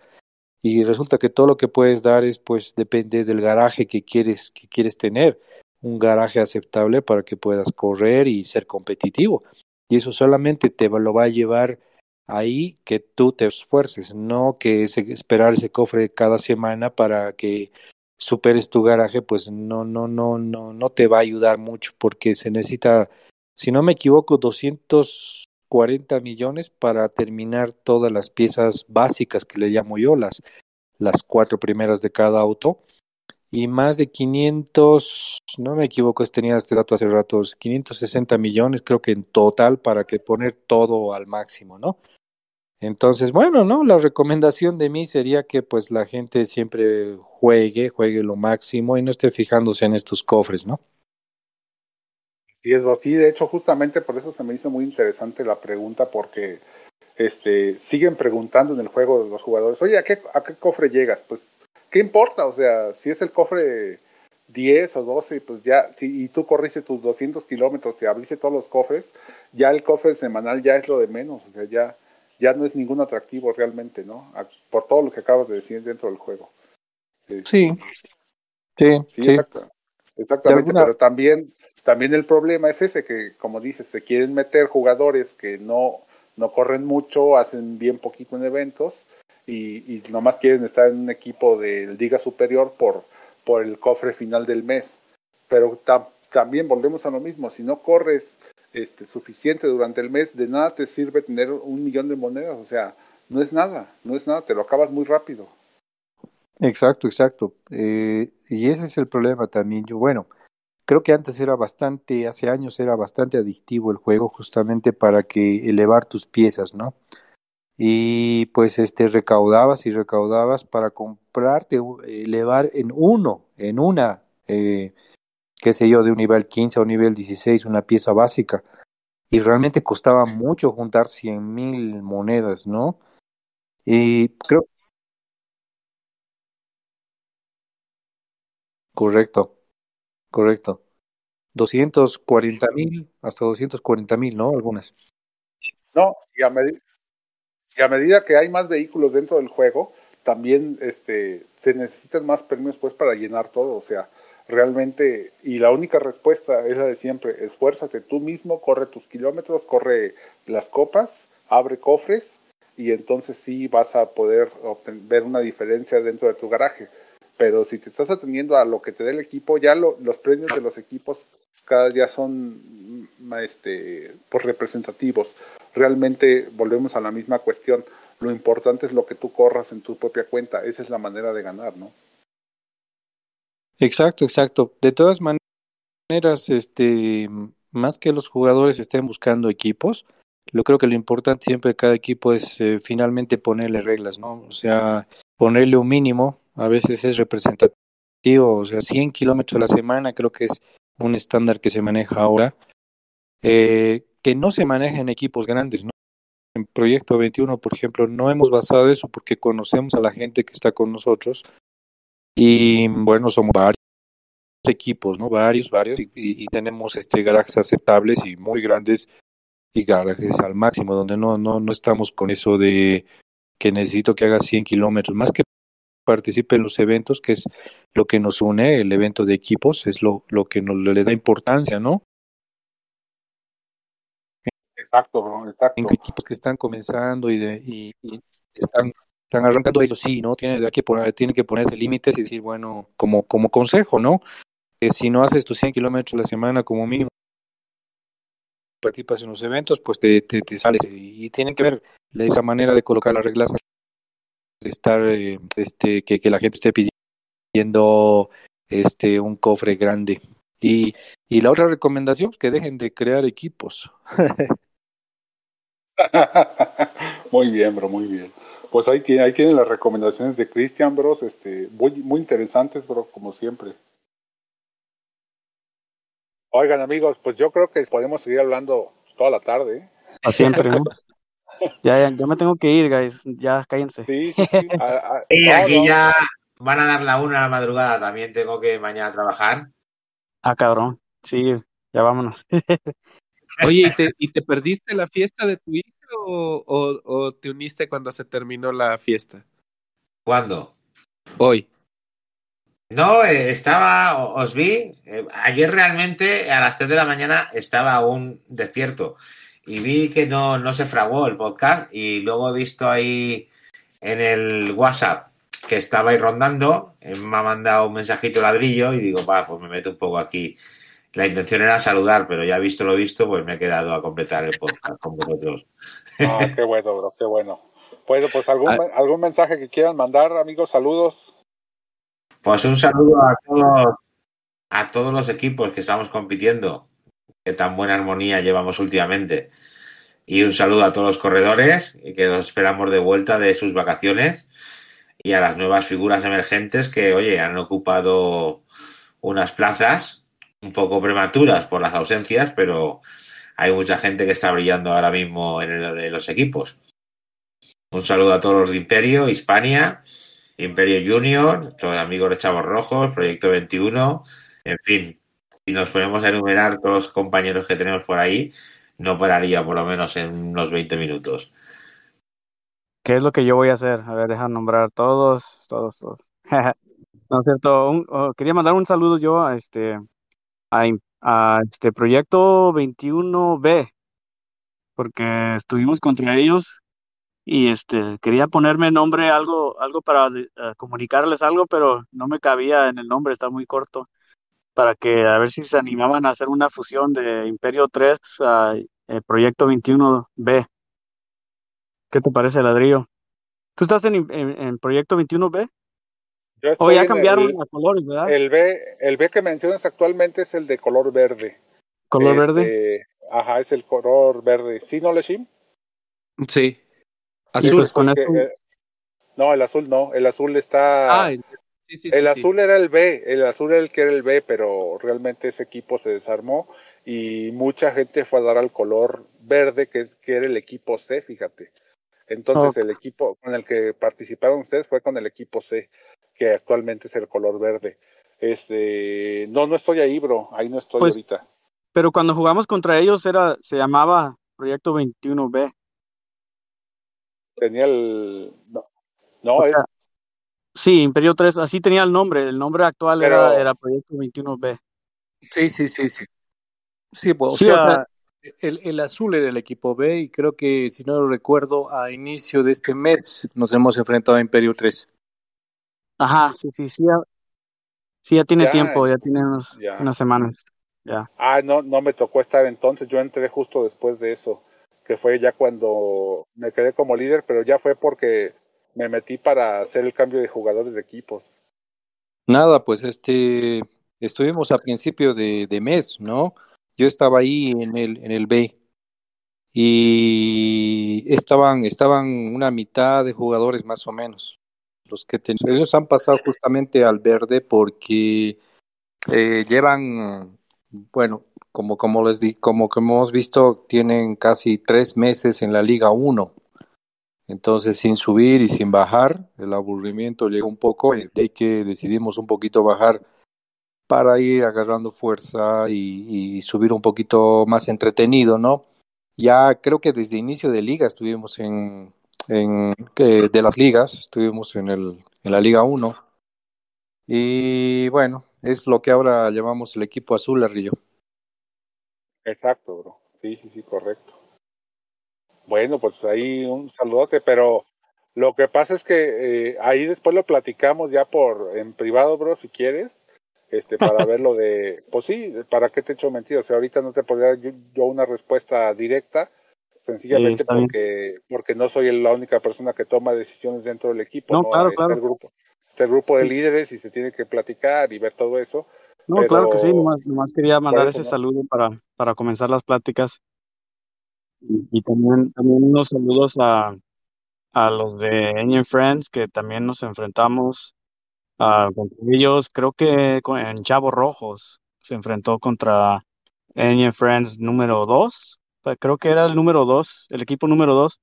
Y resulta que todo lo que puedes dar es, pues, depende del garaje que quieres, que quieres tener. Un garaje aceptable para que puedas correr y ser competitivo. Y eso solamente te lo va a llevar ahí que tú te esfuerces, no que esperar ese cofre cada semana para que superes tu garaje, pues no, no, no, no, no te va a ayudar mucho porque se necesita, si no me equivoco, 240 millones para terminar todas las piezas básicas que le llamo yo, las, las cuatro primeras de cada auto. Y más de 500, no me equivoco, tenía este dato hace ratos, 560 millones creo que en total para que poner todo al máximo, ¿no? Entonces, bueno, ¿no? La recomendación de mí sería que pues la gente siempre juegue, juegue lo máximo y no esté fijándose en estos cofres, ¿no?
Sí, es así. De hecho, justamente por eso se me hizo muy interesante la pregunta, porque este, siguen preguntando en el juego los jugadores, oye, ¿a qué, ¿a qué cofre llegas? Pues, ¿qué importa? O sea, si es el cofre 10 o 12, pues ya, si, y tú corriste tus 200 kilómetros y abriste todos los cofres, ya el cofre semanal ya es lo de menos, o sea, ya ya no es ningún atractivo realmente, ¿no? Por todo lo que acabas de decir dentro del juego.
Sí, sí, sí.
exactamente, pero también, también el problema es ese, que como dices, se quieren meter jugadores que no, no corren mucho, hacen bien poquito en eventos y, y nomás quieren estar en un equipo de liga superior por, por el cofre final del mes. Pero también volvemos a lo mismo, si no corres este, suficiente durante el mes, de nada te sirve tener un millón de monedas, o sea, no es nada, no es nada, te lo acabas muy rápido.
Exacto, exacto. Eh, y ese es el problema también. Yo, bueno, creo que antes era bastante, hace años era bastante adictivo el juego justamente para que elevar tus piezas, ¿no? Y pues este recaudabas y recaudabas para comprarte, elevar en uno, en una, eh, qué sé yo, de un nivel 15 a un nivel 16, una pieza básica. Y realmente costaba mucho juntar 100 mil monedas, ¿no? Y creo... Correcto, correcto. 240 mil hasta 240 mil, ¿no? Algunas.
No, y a, y a, medida que hay más vehículos dentro del juego, también este, se necesitan más premios pues para llenar todo. O sea, realmente, y la única respuesta es la de siempre, esfuérzate tú mismo, corre tus kilómetros, corre las copas, abre cofres y entonces sí vas a poder ver una diferencia dentro de tu garaje. Pero si te estás atendiendo a lo que te dé el equipo, ya lo, los premios de los equipos cada día son este, pues representativos. Realmente volvemos a la misma cuestión. Lo importante es lo que tú corras en tu propia cuenta. Esa es la manera de ganar, ¿no?
Exacto, exacto. De todas maneras, este, más que los jugadores estén buscando equipos, yo creo que lo importante siempre de cada equipo es eh, finalmente ponerle reglas, ¿no? O sea, ponerle un mínimo, a veces es representativo, o sea, 100 kilómetros a la semana creo que es un estándar que se maneja ahora, eh, que no se maneja en equipos grandes, ¿no? En Proyecto 21, por ejemplo, no hemos basado eso porque conocemos a la gente que está con nosotros y bueno, somos varios equipos, ¿no? Varios, varios, y, y, tenemos este garajes aceptables y muy grandes y garajes al máximo, donde no, no, no estamos con eso de que necesito que haga 100 kilómetros, más que participe en los eventos, que es lo que nos une, el evento de equipos, es lo, lo que nos le da importancia, ¿no?
Exacto.
En equipos que están comenzando y, de, y, y están, arrancando ellos, sí, ¿no? Tienen que, poner, tienen que ponerse límites y decir, bueno, como, consejo, ¿no? Que si no haces tus 100 kilómetros a la semana como mínimo, participas en los eventos, pues te, sales. Y, y tienen que ver esa manera de colocar las reglas de estar eh, este que, la gente esté pidiendo este un cofre grande y, la otra recomendación que dejen de crear equipos
muy bien bro muy bien pues ahí tiene, ahí tienen las recomendaciones de Christian bros este muy muy interesantes bro como siempre oigan amigos pues yo creo que podemos seguir hablando toda la tarde ¿eh?
a siempre ¿no? Ya, ya, ya, me tengo que ir, guys. Ya cállense.
Sí, sí, sí. A, a,
y aquí no, ya van a dar la una a la madrugada. También tengo que mañana trabajar.
Ah, cabrón. Sí, ya vámonos.
Oye, ¿y te, ¿y te perdiste la fiesta de tu hija o, o, o te uniste cuando se terminó la fiesta?
¿Cuándo?
Hoy.
No, eh, estaba, os vi, eh, ayer realmente a las 3 de la mañana estaba aún despierto y vi que no, no se fraguó el podcast y luego he visto ahí en el WhatsApp que estaba ahí rondando, me ha mandado un mensajito ladrillo y digo, va, pues me meto un poco aquí. La intención era saludar, pero ya visto lo visto, pues me he quedado a completar el podcast con vosotros.
Oh, qué bueno, bro, qué bueno. Bueno, pues algún, ah. algún mensaje que quieran mandar, amigos, saludos.
Pues un saludo a todos, a todos los equipos que estamos compitiendo que tan buena armonía llevamos últimamente. Y un saludo a todos los corredores y que nos esperamos de vuelta de sus vacaciones y a las nuevas figuras emergentes que, oye, han ocupado unas plazas un poco prematuras por las ausencias, pero hay mucha gente que está brillando ahora mismo en, el, en los equipos. Un saludo a todos los de Imperio, Hispania, Imperio Junior, todos los amigos de Chavos Rojos, Proyecto 21, en fin, si nos ponemos a enumerar todos los compañeros que tenemos por ahí, no pararía por lo menos en unos 20 minutos.
¿Qué es lo que yo voy a hacer? A ver, deja nombrar todos, todos, todos. no es cierto, oh, quería mandar un saludo yo a este, a, este proyecto 21B, porque estuvimos contra ellos y este quería ponerme nombre algo algo para uh, comunicarles algo, pero no me cabía en el nombre, está muy corto para que a ver si se animaban a hacer una fusión de Imperio 3 a eh, Proyecto 21B. ¿Qué te parece, Ladrillo? ¿Tú estás en, en, en Proyecto 21B?
Yo
O ya cambiaron
el,
a colores, ¿verdad?
el B, el B que mencionas actualmente es el de color verde.
Color
Este,
verde.
Ajá, es el color verde. ¿Sí, no, Leshim?
Sí. Azul.
pues con
Porque,
eso,
eh, no, el azul no, el azul está...
Ah, el- sí, sí, sí,
el
sí.
azul era el B, el azul era el que era el B, pero realmente ese equipo se desarmó y mucha gente fue a dar al color verde, que, que era el equipo C, fíjate. Entonces el equipo con el que participaron ustedes fue con el equipo C, que actualmente es el color verde. Este, no, no estoy ahí, bro, ahí no estoy
Pues,
ahorita.
pero cuando jugamos contra ellos era, se llamaba Proyecto 21B.
Tenía el, no, no,
O
es-
sea, sí, Imperio 3, así tenía el nombre. El nombre actual
Pero-
era, era Proyecto 21B.
Sí, sí, sí, sí. Sí, pues,
Sí,
o
o
sea, el, el azul era el equipo B y creo que, si no lo recuerdo, a inicio de este mes nos hemos enfrentado a Imperio 3.
Ajá, sí, sí, sí. Ya, sí, ya tiene
Ya,
tiempo, ya tiene unos-
ya.
unas semanas. Ya.
Ah, no, no me tocó estar entonces, yo entré justo después de eso, que fue ya cuando me quedé como líder, pero ya fue porque me metí para hacer el cambio de jugadores de equipos.
Nada, pues este, estuvimos a principio de, de mes, ¿no? Yo estaba ahí en el, en el B y estaban, estaban una mitad de jugadores más o menos. Los que ellos han pasado justamente al verde porque eh, llevan, bueno, como, como les di, como, como hemos visto, tienen casi tres meses en la Liga 1. Entonces, sin subir y sin bajar, el aburrimiento llegó un poco de que decidimos un poquito bajar para ir agarrando fuerza y, subir un poquito más entretenido, ¿no? Ya creo que desde inicio de liga estuvimos en, en de las ligas, estuvimos en el en la Liga 1 y bueno, es lo que ahora llamamos el equipo azul, Arrillo.
Exacto, bro. Sí, sí, sí, correcto. Bueno, pues ahí un saludote, pero lo que pasa es que eh, ahí después lo platicamos ya por en privado, bro, si quieres, este, para ver lo de, pues sí, ¿para qué te echo mentiras? O sea, ahorita no te podría dar yo, yo una respuesta directa, sencillamente porque, porque no soy la única persona que toma decisiones dentro del equipo,
No,
¿no?
claro, claro.
el grupo, está el grupo de líderes y se tiene que platicar y ver todo eso.
No,
Pero-
claro que sí, nomás, nomás quería mandar
eso,
ese
¿no?
saludo para, para comenzar las pláticas. Y, y también, también unos saludos a, a los de Engine Friends, que también nos enfrentamos ah, contra ellos, creo que con- en Chavos Rojos se enfrentó contra Engine Friends número 2, creo que era el número 2, el equipo número 2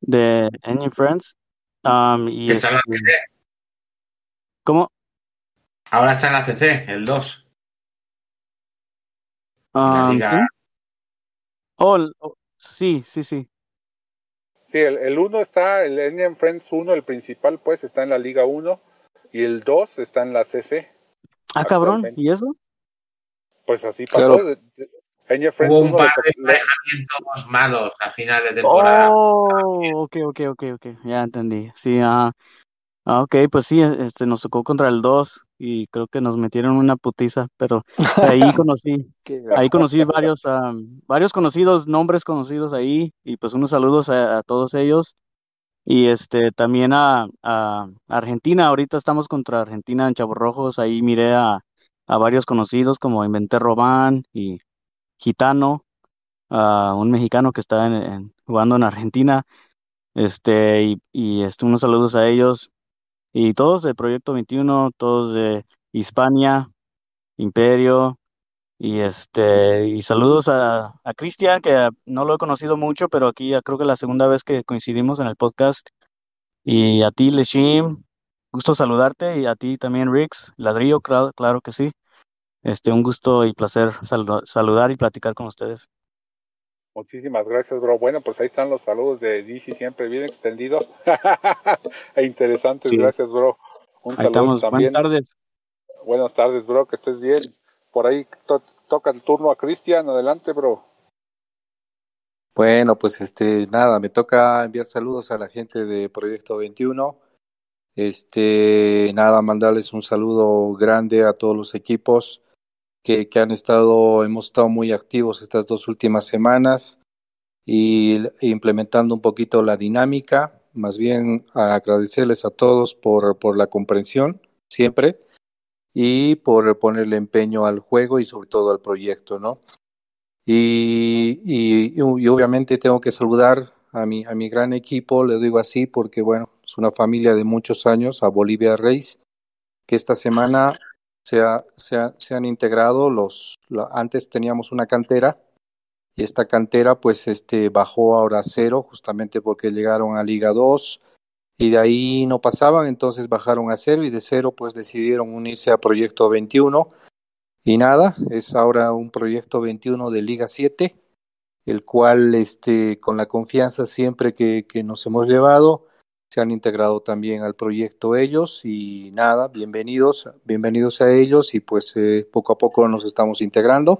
de Engine Friends. Am, y
Que está en la
este,
CC.
¿cómo?
Ahora está en la CC, el 2. En la
Am,
liga.
¿quién? Oh, el- oh, sí, sí, sí.
Sí, el, el uno está, el Indian Friends 1, el principal, pues, está en la Liga 1 y el 2 está en la CC.
Ah, cabrón. ¿y eso?
Pues así pasó.
Claro.
Friends
Hubo un
1
par de emparejamientos malos a final de temporada.
Oh, ok, ok, ok, ok, ya entendí. Sí, ah, ah, ok, pues sí, este, nos tocó contra el 2 y creo que nos metieron una putiza, pero ahí conocí, ahí conocí varios, ah, varios conocidos, nombres conocidos ahí y pues unos saludos a, a todos ellos y este también a, a Argentina, ahorita estamos contra Argentina en Chavos Rojos, ahí miré a, a varios conocidos como Inventé Robán y Gitano, a un mexicano que está en- en- jugando en Argentina, este, y, y este, unos saludos a ellos, y todos de Proyecto 21, todos de Hispania, Imperio, y este, y saludos a, a Cristian, que no lo he conocido mucho, pero aquí ya creo que la segunda vez que coincidimos en el podcast, y a ti, Leshim, gusto saludarte, y a ti también, Rix, Ladrillo, claro, claro que sí. Este, un gusto y placer salu- saludar y platicar con ustedes.
Muchísimas gracias, bro. Bueno, pues ahí están los saludos de DC, siempre bien extendidos e interesantes.
Sí.
Gracias, bro. Un
Ahí
saludo
estamos.
también.
Buenas tardes.
Buenas tardes, bro. Que estés bien. Por ahí to- toca el turno a Cristian. Adelante, bro.
Bueno, pues este, nada, me toca enviar saludos a la gente de Proyecto 21. Este, nada, mandarles un saludo grande a todos los equipos que, que han estado, hemos estado muy activos estas dos últimas semanas y implementando un poquito la dinámica. más bien agradecerles a todos por, por la comprensión siempre y por ponerle empeño al juego y sobre todo al proyecto, ¿no? Y, y, obviamente tengo que saludar a mi, a mi gran equipo, le digo así porque, bueno, es una familia de muchos años, a Bolivia Reis, que esta semana se, ha, se, ha, se han integrado los, antes teníamos una cantera y esta cantera pues este bajó ahora a cero justamente porque llegaron a Liga 2 y de ahí no pasaban, entonces bajaron a cero y de cero pues decidieron unirse a Proyecto 21 y nada, es ahora un Proyecto 21 de Liga 7, el cual este con la confianza siempre que, que nos hemos llevado se han integrado también al proyecto ellos y nada, bienvenidos, bienvenidos a ellos y pues eh, poco a poco nos estamos integrando.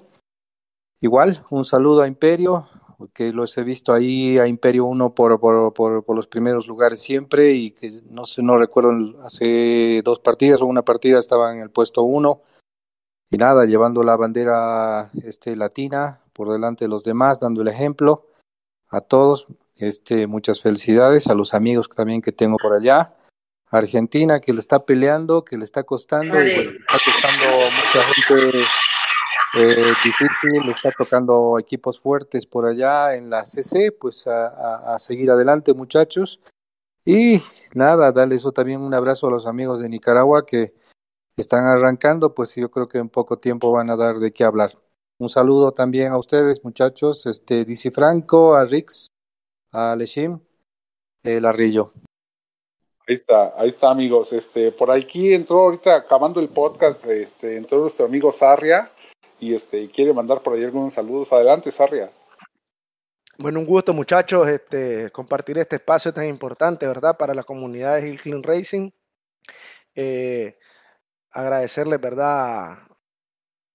Igual, un saludo a Imperio, que los he visto ahí a Imperio 1 por, por, por, por, los primeros lugares siempre y que no sé, no recuerdo, hace dos partidas o una partida estaban en el puesto 1 y nada, llevando la bandera este, latina por delante de los demás, dando el ejemplo a todos. Este, muchas felicidades a los amigos también que tengo por allá. Argentina que le está peleando, que le está costando, y le está costando mucha gente eh, difícil, está tocando equipos fuertes por allá en la CC, pues a, seguir adelante muchachos. Y nada, darle eso también un abrazo a los amigos de Nicaragua que están arrancando, pues yo creo que en poco tiempo van a dar de qué hablar. Un saludo también a ustedes muchachos, este, Dici Franco, a Rix, a Leshim, el Arrillo.
Ahí está, ahí está amigos. Este, por aquí entró ahorita acabando el podcast, este, entró nuestro amigo Sarria y este quiere mandar por ahí algunos saludos. Adelante, Sarria.
Bueno, un gusto muchachos, este, compartir este espacio tan importante, ¿verdad? Para la comunidad de Hill Clean Racing. Eh, agradecerles, ¿verdad?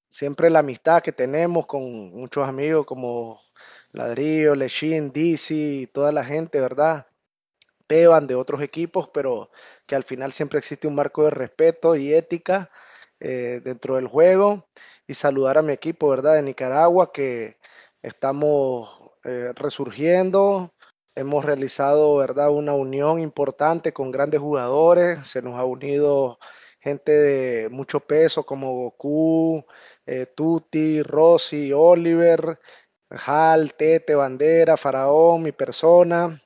Siempre la amistad que tenemos con muchos amigos como Ladrillo, Lechin, DC, toda la gente, ¿verdad? Teban de otros equipos, pero que al final siempre existe un marco de respeto y ética eh, dentro del juego. Y saludar a mi equipo, ¿verdad? De Nicaragua, que estamos eh, resurgiendo. Hemos realizado, ¿verdad? Una unión importante con grandes jugadores. Se nos ha unido gente de mucho peso como Goku, eh, Tuti, Rossi, Oliver, Hal, Tete, Bandera, Faraón, mi persona,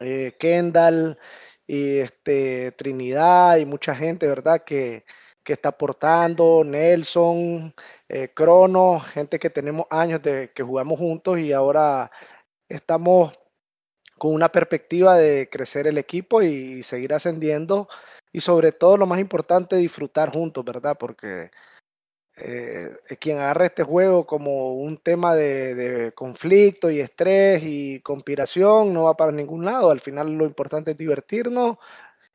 eh, Kendall y este, Trinidad y mucha gente, ¿verdad? Que, que está aportando, Nelson, eh, Crono, gente que tenemos años de que jugamos juntos y ahora estamos con una perspectiva de crecer el equipo y seguir ascendiendo y sobre todo lo más importante, disfrutar juntos, ¿verdad? Porque eh, quien agarra este juego como un tema de, de, conflicto y estrés y conspiración no va para ningún lado. Al final lo importante es divertirnos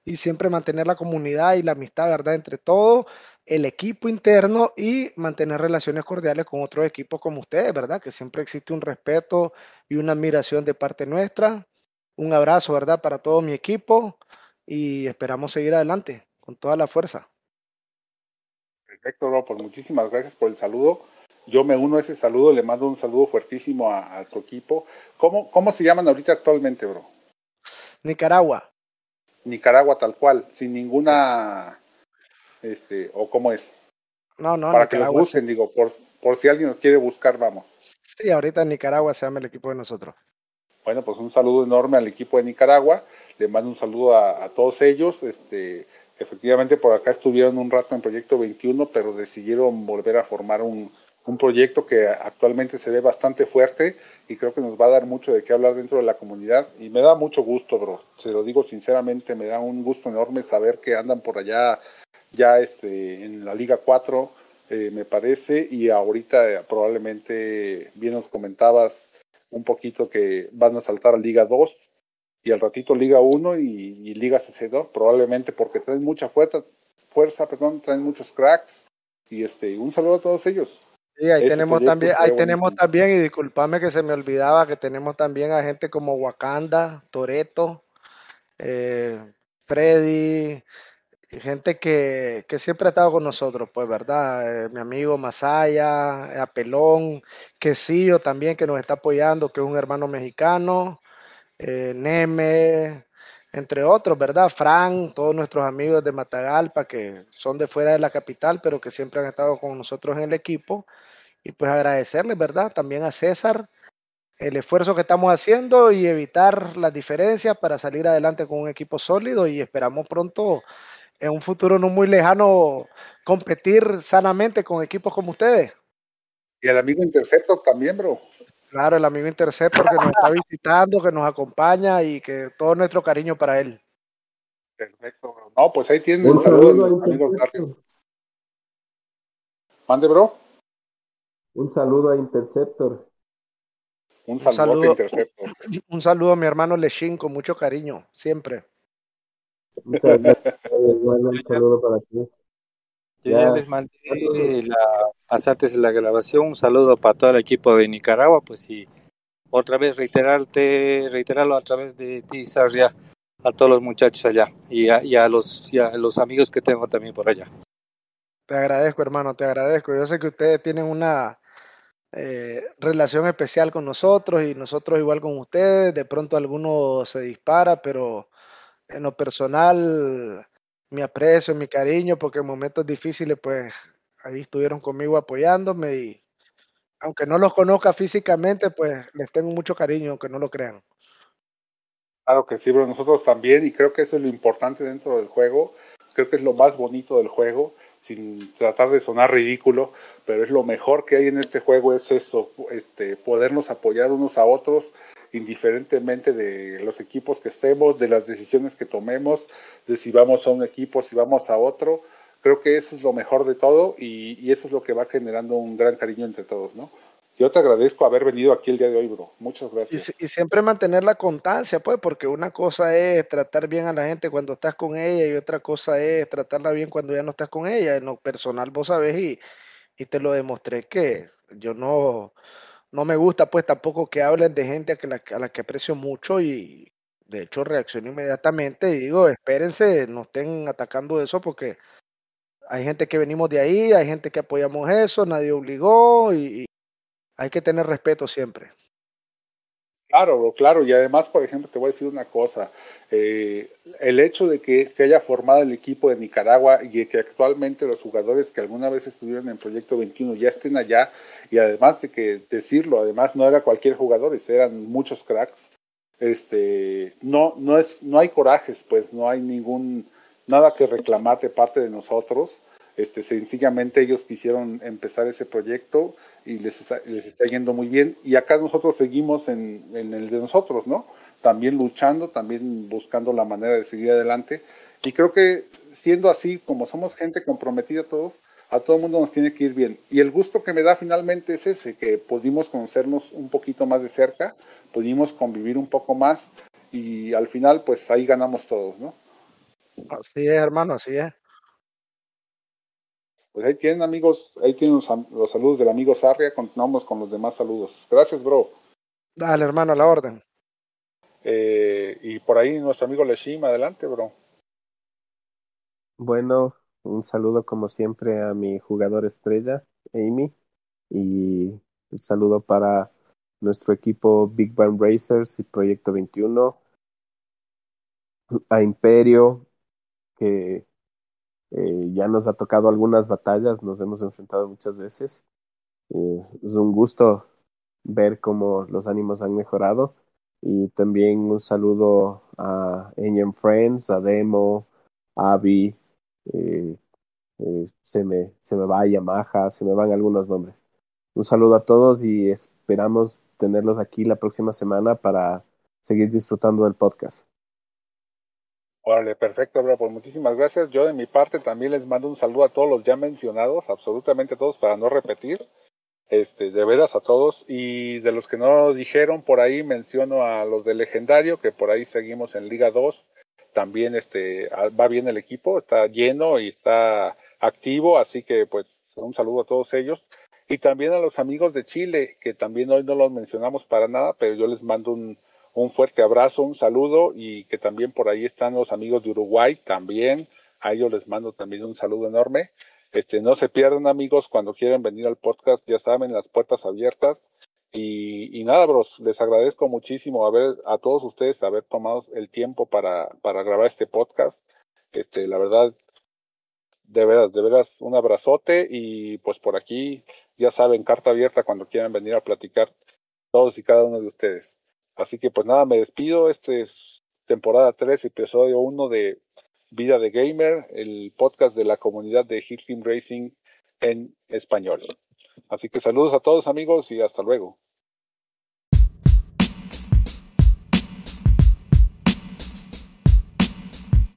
y siempre mantener la comunidad y la amistad, ¿verdad? Entre todos, el equipo interno y mantener relaciones cordiales con otros equipos como ustedes, ¿verdad? Que siempre existe un respeto y una admiración de parte nuestra. Un abrazo, ¿verdad? Para todo mi equipo y esperamos seguir adelante con toda la fuerza.
Perfecto, Rob, pues muchísimas gracias por el saludo. Yo me uno a ese saludo, le mando un saludo fuertísimo a, a tu equipo. ¿Cómo, ¿Cómo se llaman ahorita actualmente, bro?
Nicaragua.
Nicaragua tal cual, sin ninguna, este, o cómo es.
No, no.
Para Nicaragua, que los busquen, sí. digo, por, por si alguien nos quiere buscar, vamos.
Sí, ahorita en Nicaragua se llama el equipo de nosotros.
Bueno, pues un saludo enorme al equipo de Nicaragua. Le mando un saludo a, a todos ellos. Este, efectivamente por acá estuvieron un rato en Proyecto 21, pero decidieron volver a formar un, un, proyecto que actualmente se ve bastante fuerte y creo que nos va a dar mucho de qué hablar dentro de la comunidad y me da mucho gusto, bro. Se lo digo sinceramente, me da un gusto enorme saber que andan por allá ya este, en la Liga 4, eh, me parece, y ahorita eh, probablemente bien nos comentabas un poquito que van a saltar a Liga 2 y al ratito Liga 1 y, Liga CC2, probablemente porque traen mucha fuerza, fuerza, perdón, traen muchos cracks y este un saludo a todos ellos.
Sí, ahí Ese tenemos también, ahí tenemos también, y disculpame que se me olvidaba, que tenemos también a gente como Wakanda, Toreto, eh, Freddy, gente que, que, siempre ha estado con nosotros, pues, ¿verdad? Eh, mi amigo Masaya, Apelón, Quesillo también que nos está apoyando, que es un hermano mexicano, eh, Neme, entre otros, ¿verdad? Fran, todos nuestros amigos de Matagalpa que son de fuera de la capital, pero que siempre han estado con nosotros en el equipo. Y pues agradecerles, ¿verdad? También a César el esfuerzo que estamos haciendo y evitar las diferencias para salir adelante con un equipo sólido y esperamos pronto en un futuro no muy lejano competir sanamente con equipos como ustedes.
Y el amigo Interceptor también, bro.
Claro, el amigo Interceptor que nos está visitando, que nos acompaña y que todo nuestro cariño para él.
Perfecto, bro. No, pues ahí tienen un saludo, amigos. Mande, bro.
Un saludo a Interceptor.
Un saludo,
un saludo, a mi hermano Lechín con mucho cariño, siempre.
un saludo para ti.
ya, les mandé la, pasantes de la grabación. Un saludo para todo el equipo de Nicaragua. Pues sí, otra vez reiterarte, reiterarlo a través de ti, Sarria, a todos los muchachos allá y a, y a los, y a los amigos que tengo también por allá.
Te agradezco, hermano, te agradezco. Yo sé que ustedes tienen una eh, relación especial con nosotros y nosotros igual con ustedes. De pronto alguno se dispara, pero en lo personal mi aprecio, mi cariño, porque en momentos difíciles pues ahí estuvieron conmigo apoyándome y aunque no los conozca físicamente, pues les tengo mucho cariño, aunque no lo crean.
Claro que sí, pero nosotros también, y creo que eso es lo importante dentro del juego, creo que es lo más bonito del juego, sin tratar de sonar ridículo, pero es lo mejor que hay en este juego, es eso, este, podernos apoyar unos a otros, indiferentemente de los equipos que estemos, de las decisiones que tomemos, de si vamos a un equipo, si vamos a otro. Creo que eso es lo mejor de todo y, y eso es lo que va generando un gran cariño entre todos, ¿no? Yo te agradezco haber venido aquí el día de hoy, bro. Muchas gracias.
Y, y, siempre mantener la constancia, pues, porque una cosa es tratar bien a la gente cuando estás con ella y otra cosa es tratarla bien cuando ya no estás con ella. En lo personal, vos sabés, y, y te lo demostré que yo no, no me gusta pues tampoco que hablen de gente a, que la, a la que aprecio mucho y de hecho reacciono inmediatamente y digo, espérense, no estén atacando eso porque hay gente que venimos de ahí, hay gente que apoyamos eso, nadie obligó y, y hay que tener respeto siempre.
Claro, claro, y además, por ejemplo, te voy a decir una cosa, eh, el hecho de que se haya formado el equipo de Nicaragua y que actualmente los jugadores que alguna vez estuvieron en Proyecto 21 ya estén allá, y además de que decirlo, además no era cualquier jugador, eran muchos cracks, este, no, no es, no hay corajes, pues no hay ningún, nada que reclamar de parte de nosotros, este, sencillamente ellos quisieron empezar ese proyecto y les está, les está yendo muy bien. Y acá nosotros seguimos en, en, el de nosotros, ¿no? También luchando, también buscando la manera de seguir adelante. Y creo que siendo así, como somos gente comprometida todos, a todo el mundo nos tiene que ir bien. Y el gusto que me da finalmente es ese, que pudimos conocernos un poquito más de cerca, pudimos convivir un poco más y al final pues ahí ganamos todos, ¿no?
Así es, hermano, así es.
Pues ahí tienen amigos, ahí tienen los, los, saludos del amigo Sarria, continuamos con los demás saludos. Gracias, bro.
Dale, hermano, a la orden.
Eh, y por ahí nuestro amigo Leshim, adelante, bro.
Bueno, un saludo como siempre a mi jugador estrella, Amy, y un saludo para nuestro equipo Big Bang Racers y Proyecto 21, a Imperio, que eh, ya nos ha tocado algunas batallas, nos hemos enfrentado muchas veces. Eh, es un gusto ver cómo los ánimos han mejorado. Y también un saludo a Engine Friends, a Demo, a Abby, eh, se, me, se me va Yamaha, se me van algunos nombres. Un saludo a todos y esperamos tenerlos aquí la próxima semana para seguir disfrutando del podcast.
Órale, perfecto, bro. Pues muchísimas gracias. Yo de mi parte también les mando un saludo a todos los ya mencionados, absolutamente todos, para no repetir. Este, de veras a todos. Y de los que no dijeron, por ahí menciono a los de Legendario, que por ahí seguimos en Liga 2. También este, va bien el equipo, está lleno y está activo, así que pues un saludo a todos ellos. Y también a los amigos de Chile, que también hoy no los mencionamos para nada, pero yo les mando un, un fuerte abrazo, un saludo y que también por ahí están los amigos de Uruguay también. A ellos les mando también un saludo enorme. Este, no se pierdan amigos cuando quieran venir al podcast, ya saben, las puertas abiertas. Y, y, nada, bros, les agradezco muchísimo haber, a todos ustedes haber tomado el tiempo para, para grabar este podcast. Este, la verdad, de veras, de veras, un abrazote y pues por aquí, ya saben, carta abierta cuando quieran venir a platicar todos y cada uno de ustedes. Así que pues nada, me despido. Este es temporada 3, episodio 1 de Vida de Gamer, el podcast de la comunidad de Hill Racing en español. Así que saludos a todos amigos y hasta luego.